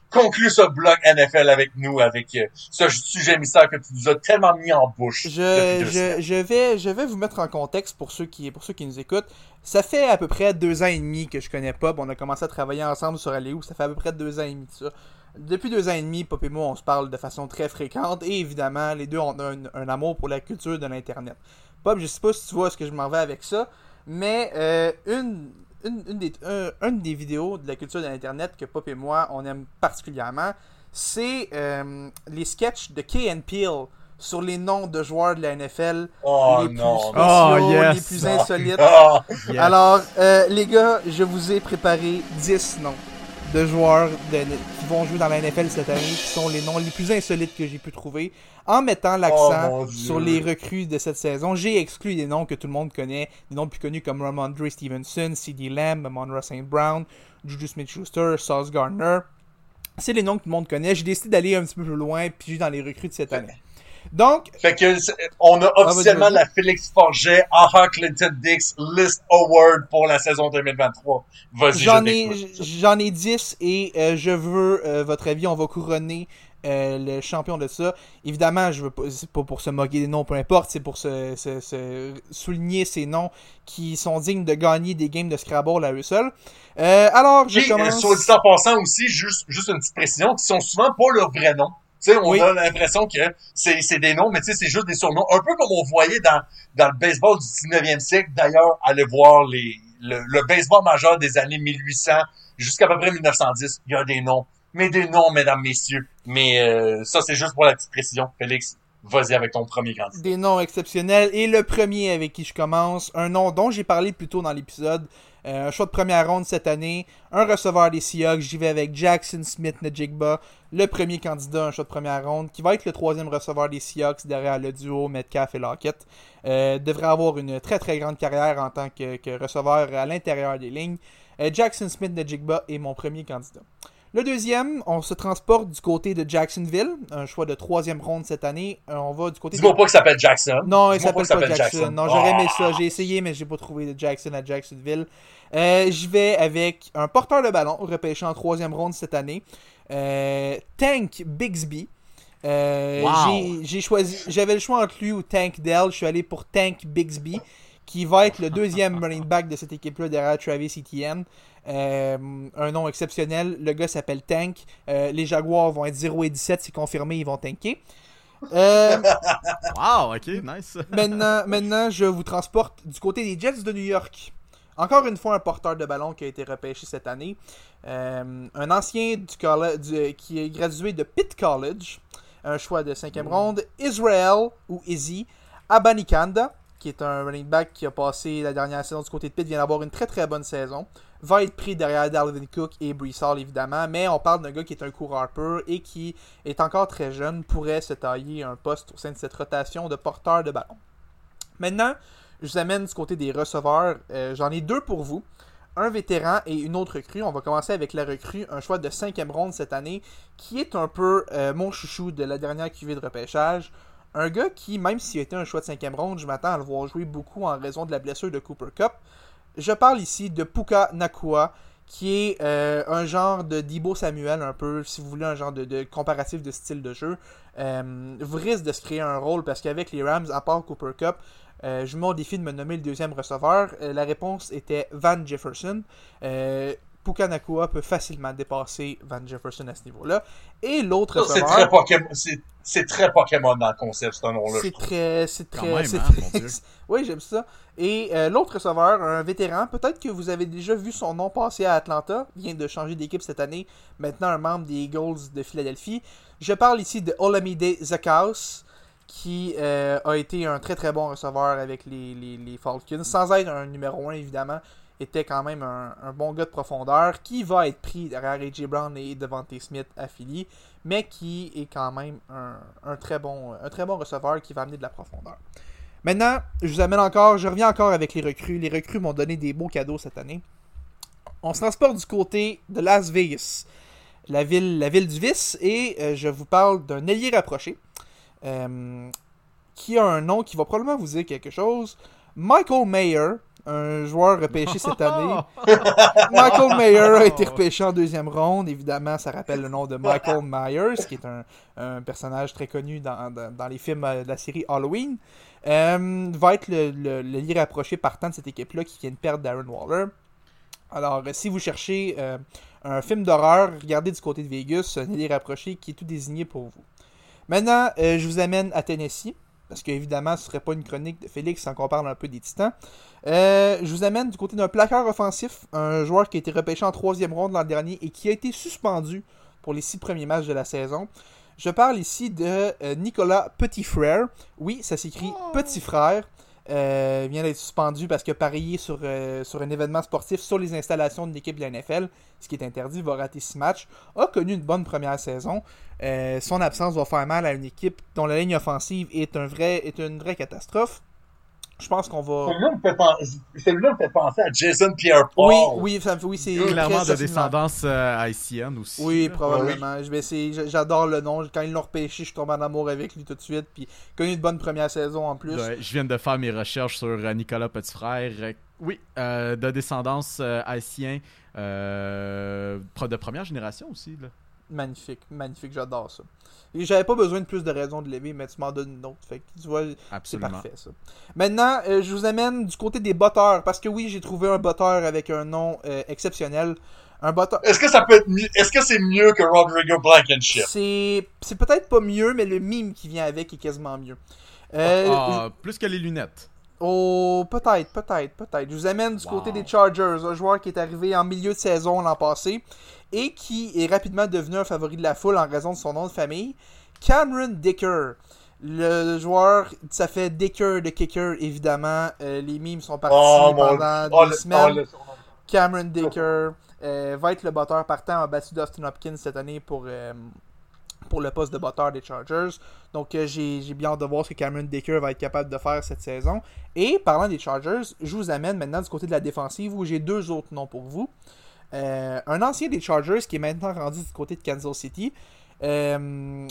conclue ce bloc NFL avec nous, avec euh, ce sujet mystère que tu nous as tellement mis en bouche. Je, vais, je vais vous mettre en contexte pour ceux, qui, pour ceux qui nous écoutent. Ça fait à peu près deux ans et demi que je connais Pop. On a commencé à travailler ensemble sur Aléo. Ça fait à peu près deux ans et demi de ça. Depuis deux ans et demi, Pop et moi, on se parle de façon très fréquente. Et évidemment, les deux ont un, un amour pour la culture de l'Internet. Pop, je sais pas si tu vois ce que je m'en vais avec ça. Mais euh, une, une, une des, un, une des vidéos de la culture de l'Internet que Pop et moi, on aime particulièrement, c'est euh, les sketchs de Key and Peele sur les noms de joueurs de la NFL Oh les plus spéciaux, Oh, yes. les plus insolites. Ah, Yes. Alors, euh, les gars, je vous ai préparé 10 noms de joueurs de- qui vont jouer dans la NFL cette année, qui sont les noms les plus insolites que j'ai pu trouver, en mettant Oh, l'accent Dieu. sur les recrues de cette saison. J'ai exclu des noms que tout le monde connaît, des noms plus connus comme Ramondre Stevenson, C.D. Lamb, Monroe St. Brown, Juju Smith-Schuster, Sauce Gardner. C'est les noms que tout le monde connaît. J'ai décidé d'aller un petit peu plus loin, puis dans les recrues de cette année. Donc, Fait que on a officiellement vas-y, vas-y. la Félix Forget AHA Clinton Dix List Award pour la saison 2023. Vas-y, je J'en ai, j'en ai 10 et euh, je veux euh, votre avis. On va couronner euh, le champion de ça. Évidemment, je veux pas, c'est pas pour se moquer des noms, peu importe, c'est pour se, se- se souligner ces noms qui sont dignes de gagner des games de Scrabble à eux seuls. Euh, alors, je euh, commence. soit dit en passant aussi, juste, juste une petite précision, qui sont souvent pas leurs vrais noms. Tu sais, on Oui. a l'impression que c'est, c'est des noms, mais tu sais, c'est juste des surnoms. Un peu comme on voyait dans, dans le baseball du 19e siècle. D'ailleurs, allez voir les, le, le baseball majeur des années 1800 jusqu'à peu près 1910. Il y a des noms. Mais des noms, mesdames, messieurs. Mais euh, ça, c'est juste pour la petite précision. Félix, vas-y avec ton premier candidat. Des noms exceptionnels. Et le premier avec qui je commence, un nom dont j'ai parlé plus tôt dans l'épisode, euh, un choix de première ronde cette année, un receveur des Seahawks, j'y vais avec Jackson Smith Najigba, le premier candidat, un choix de première ronde, qui va être le troisième receveur des Seahawks derrière le duo Metcalf et Lockett. Euh, devrait avoir une très très grande carrière en tant que, que receveur à l'intérieur des lignes. Euh, Jackson Smith Najigba est mon premier candidat. Le deuxième, on se transporte du côté de Jacksonville, un choix de troisième ronde cette année. On va du côté de Dis-moi pas qu'il s'appelle Jackson. non, il s'appelle pas, Jackson. Non, j'aurais aimé Ah! ça. J'ai essayé, mais j'ai pas trouvé de Jackson à Jacksonville. Euh, J'y vais avec un porteur de ballon repêché en troisième ronde cette année. Euh, Tank Bixby. Euh, Wow. j'ai- J'ai choisi. J'avais le choix entre lui ou Tank Dell. Je suis allé pour Tank Bixby, qui va être le deuxième running back de cette équipe-là derrière Travis Etienne. Euh, un nom exceptionnel. Le gars s'appelle Tank. Euh, les Jaguars vont être 0 et 17, c'est confirmé, ils vont tanker. Euh, Wow, ok, nice. maintenant, maintenant, je vous transporte du côté des Jets de New York. Encore une fois, un porteur de ballon qui a été repêché cette année. Euh, un ancien du qui est gradué de Pitt College, un choix de cinquième ronde. Israel, ou Izzy, Abanikanda, qui est un running back qui a passé la dernière saison du côté de Pitt, vient d'avoir une très très bonne saison. Va être pris derrière Dalvin Cook et Brees Hall, évidemment, mais on parle d'un gars qui est un coureur pur et qui est encore très jeune, pourrait se tailler un poste au sein de cette rotation de porteur de ballon. Maintenant, je vous amène du côté des receveurs. Euh, J'en ai deux pour vous. Un vétéran et une autre recrue. On va commencer avec la recrue, un choix de cinquième ronde cette année, qui est un peu euh, mon chouchou de la dernière QV de repêchage. Un gars qui, même s'il été un choix de cinquième ronde, je m'attends à le voir jouer beaucoup en raison de la blessure de Cooper Cup. Je parle ici de Puka Nakua, qui est euh, un genre de Debo Samuel, un peu, si vous voulez, un genre de, de comparatif de style de jeu. Euh, vous risque de se créer un rôle parce qu'avec les Rams, à part Cooper Cup, euh, je me mets au défi de me nommer le deuxième receveur. Euh, la réponse était Van Jefferson. Puka Nakua peut facilement dépasser Van Jefferson à ce niveau-là. Et l'autre Ça, C'est receveur. très Pokémon, c'est, très Pokémon dans le concept, ce nom-là. C'est très. C'est Quand très. même, c'est hein, très- mon Dieu. oui, j'aime ça. Et euh, l'autre receveur, un vétéran, peut-être que vous avez déjà vu son nom passer à Atlanta, vient de changer d'équipe cette année, maintenant un membre des Eagles de Philadelphie. Je parle ici de Olamide Zakaus, qui euh, a été un très très bon receveur avec les, les, les Falcons, sans être un numéro 1 évidemment, était quand même un, un bon gars de profondeur, qui va être pris derrière AJ Brown et Devante Smith à Philly, mais qui est quand même un, très bon, un très bon receveur qui va amener de la profondeur. Maintenant, je vous amène encore, je reviens encore avec les recrues. Les recrues m'ont donné des beaux cadeaux cette année. On se transporte du côté de Las Vegas, la ville, la ville du vice, et euh, je vous parle d'un ailier rapproché euh, qui a un nom qui va probablement vous dire quelque chose. Michael Mayer, un joueur repêché cette année. Michael Mayer a été repêché en deuxième ronde. Évidemment, ça rappelle le nom de Michael Myers, qui est un, un personnage très connu dans, dans- dans les films euh, de la série Halloween. Euh, va être le, le, le lit rapproché partant de cette équipe-là qui vient de perdre Darren Waller. Alors, si vous cherchez euh, un film d'horreur, regardez du côté de Vegas, un lit rapproché qui est tout désigné pour vous. Maintenant, euh, je vous amène à Tennessee, parce qu'évidemment, ce ne serait pas une chronique de Félix sans qu'on parle un peu des Titans. Euh, je vous amène du côté d'un placard offensif, un joueur qui a été repêché en troisième ronde l'an dernier et qui a été suspendu pour les six premiers matchs de la saison. Je parle ici de euh, Nicolas Petitfrère. Oui, ça s'écrit Petit Frère. Euh, vient d'être suspendu parce qu'il a parié sur, euh, sur un événement sportif sur les installations de l'équipe de la NFL, ce qui est interdit, va rater six matchs. A connu une bonne première saison. Euh, son absence va faire mal à une équipe dont la ligne offensive est une vraie catastrophe. Je pense qu'on va. Celui-là me fait penser, celui-là me fait penser à Jason Pierre-Paul. Oui, oui, ça, oui c'est. Clairement de descendance euh, haïtienne aussi. Oui, là. probablement. J'adore le nom. Quand ils l'ont repêché, je suis tombé en amour avec lui tout de suite. Puis, connu une bonne première saison en plus. Ouais, je viens de faire mes recherches sur euh, Nicolas Petitfrère. Euh, Oui, euh, de descendance euh, haïtien, euh, pro- de première génération aussi. Là. Magnifique, magnifique, j'adore ça. Et j'avais pas besoin de plus de raisons de l'aimer, mais tu m'en donnes une autre. Fait que tu vois, c'est Absolument. parfait ça. Maintenant, euh, je vous amène du côté des botteurs. Parce que oui, j'ai trouvé un botteur avec un nom euh, exceptionnel. Un botteur. Est-ce que ça peut être mieux, est-ce que c'est mieux que Rodrigo Blankenship? C'est c'est peut-être pas mieux, mais le mime qui vient avec est quasiment mieux. Euh, Ah, plus que les lunettes. Oh, peut-être, peut-être, peut-être. Je vous amène du côté des Chargers, un joueur qui est arrivé en milieu de saison l'an passé et qui est rapidement devenu un favori de la foule en raison de son nom de famille. Cameron Dicker. Le joueur, ça fait Dicker de Kicker, évidemment. Euh, les memes sont partis Oh, pendant oh, le- semaines. oh, Cameron Dicker euh, va être le batteur partant, a battu Dustin Hopkins cette année pour, euh, pour le poste de batteur des Chargers. Donc j'ai j'ai bien hâte de voir ce que Cameron Dicker va être capable de faire cette saison. Et parlant des Chargers, je vous amène maintenant du côté de la défensive où j'ai deux autres noms pour vous. Euh, un ancien des Chargers qui est maintenant rendu du côté de Kansas City. Euh,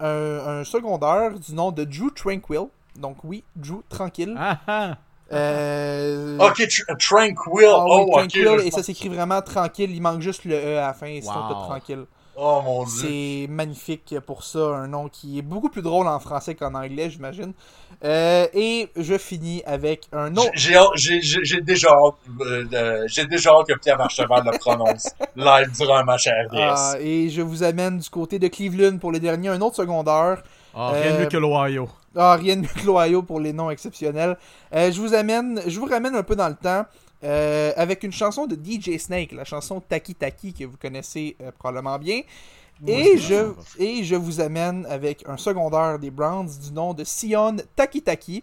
un, un secondaire du nom de Drew Tranquil. Donc oui, Drew Tranquille. Ah, ah. Euh, Ok, tr- Tranquil. ah oui, oh, ok. tranquille, je- et ça s'écrit vraiment tranquille. Il manque juste le E à la fin, sinon Wow. tout tranquille. Oh mon dieu. C'est magnifique pour ça, un nom qui est beaucoup plus drôle en français qu'en anglais, j'imagine. Euh, et je finis avec un autre. J'ai déjà hâte, euh, j'ai déjà hâte que Pierre Archeval le prononce live durant un match à RDS. Ah, et je vous amène du côté de Cleveland pour les derniers, un autre secondaire. Ah, rien de Euh, mieux que l'Ohio. Ah, rien de mieux que l'Ohio pour les noms exceptionnels. Euh, je vous amène, je vous ramène un peu dans le temps. Euh, avec une chanson de DJ Snake, la chanson Taki Taki que vous connaissez euh, probablement bien. Et je, et je vous amène avec un secondaire des Browns du nom de Sion Taki Taki.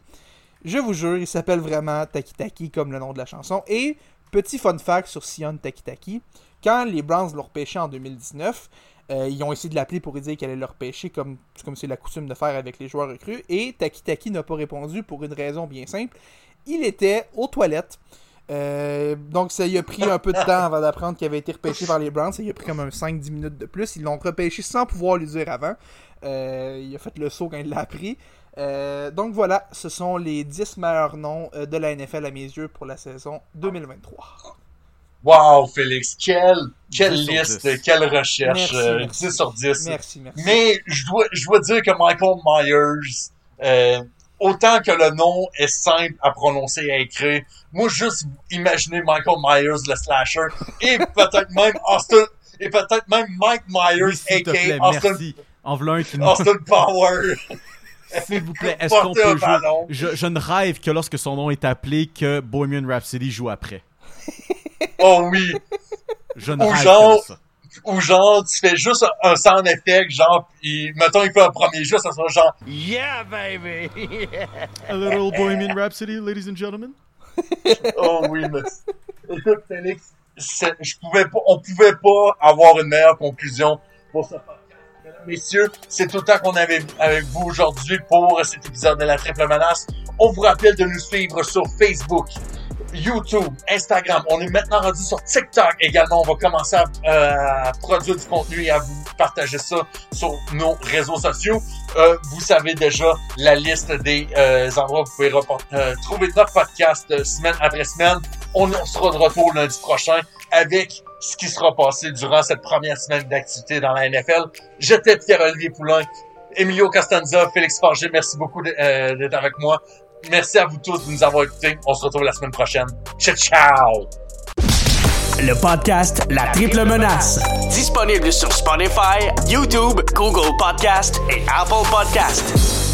Je vous jure, il s'appelle vraiment Taki Taki comme le nom de la chanson. Et petit fun fact sur Sion Taki Taki, quand les Browns l'ont repêché en 2019, euh, ils ont essayé de l'appeler pour lui dire qu'elle allait le repêcher comme comme c'est la coutume de faire avec les joueurs recrues. Et Taki Taki n'a pas répondu pour une raison bien simple. Il était aux toilettes. Euh, donc ça y a pris un peu de temps avant d'apprendre qu'il avait été repêché par les Browns. Ça a pris comme un 5-10 minutes de plus. Ils l'ont repêché sans pouvoir lui dire avant. Euh, il a fait le saut quand il l'a appris. Euh, donc voilà, ce sont les 10 meilleurs noms de la NFL à mes yeux pour la saison 2023. Wow, Félix, quelle, quelle 10 sur liste, 10. quelle recherche. Merci, euh, merci. 10 sur 10. Merci, merci. Mais je dois, je dois dire que Michael Myers, euh, autant que le nom est simple à prononcer et à écrire, moi juste imaginer Michael Myers le slasher et peut-être même Austin et peut-être même Mike Myers Oui, aka plaît, Austin, merci. En v'là un qui. Austin Power. S'il vous plaît, est-ce qu'on peut jouer... Je, je ne rêve que lorsque son nom est appelé, que Bohemian Rhapsody joue après. Oh oui. Je ne Ou rêve genre- que ça. Ou genre, tu fais juste un sound effect, genre, pis mettons, il fait un premier jeu, ça sera genre, Yeah, baby. A little Bohemian Rhapsody, ladies and gentlemen. oh oui, mais, écoute, Félix, je pouvais pas, on pouvait pas avoir une meilleure conclusion pour ce podcast. Mesdames, Messieurs, c'est tout le temps qu'on avait avec vous aujourd'hui pour cet épisode de la triple menace. On vous rappelle de nous suivre sur Facebook, YouTube, Instagram. On est maintenant rendu sur TikTok également. On va commencer à, euh, à produire du contenu et à vous partager ça sur nos réseaux sociaux. Euh, vous savez déjà la liste des euh, endroits où vous pouvez euh, trouver notre podcast semaine après semaine. On sera de retour lundi prochain avec ce qui sera passé durant cette première semaine d'activité dans la NFL. J'étais Pierre-Olivier Poulain, Emilio Costanza, Félix Farger, merci beaucoup d'être avec moi. Merci à vous tous de nous avoir écoutés. On se retrouve la semaine prochaine. Ciao, ciao! Le podcast La Triple Menace. Disponible sur Spotify, YouTube, Google Podcast et Apple Podcast.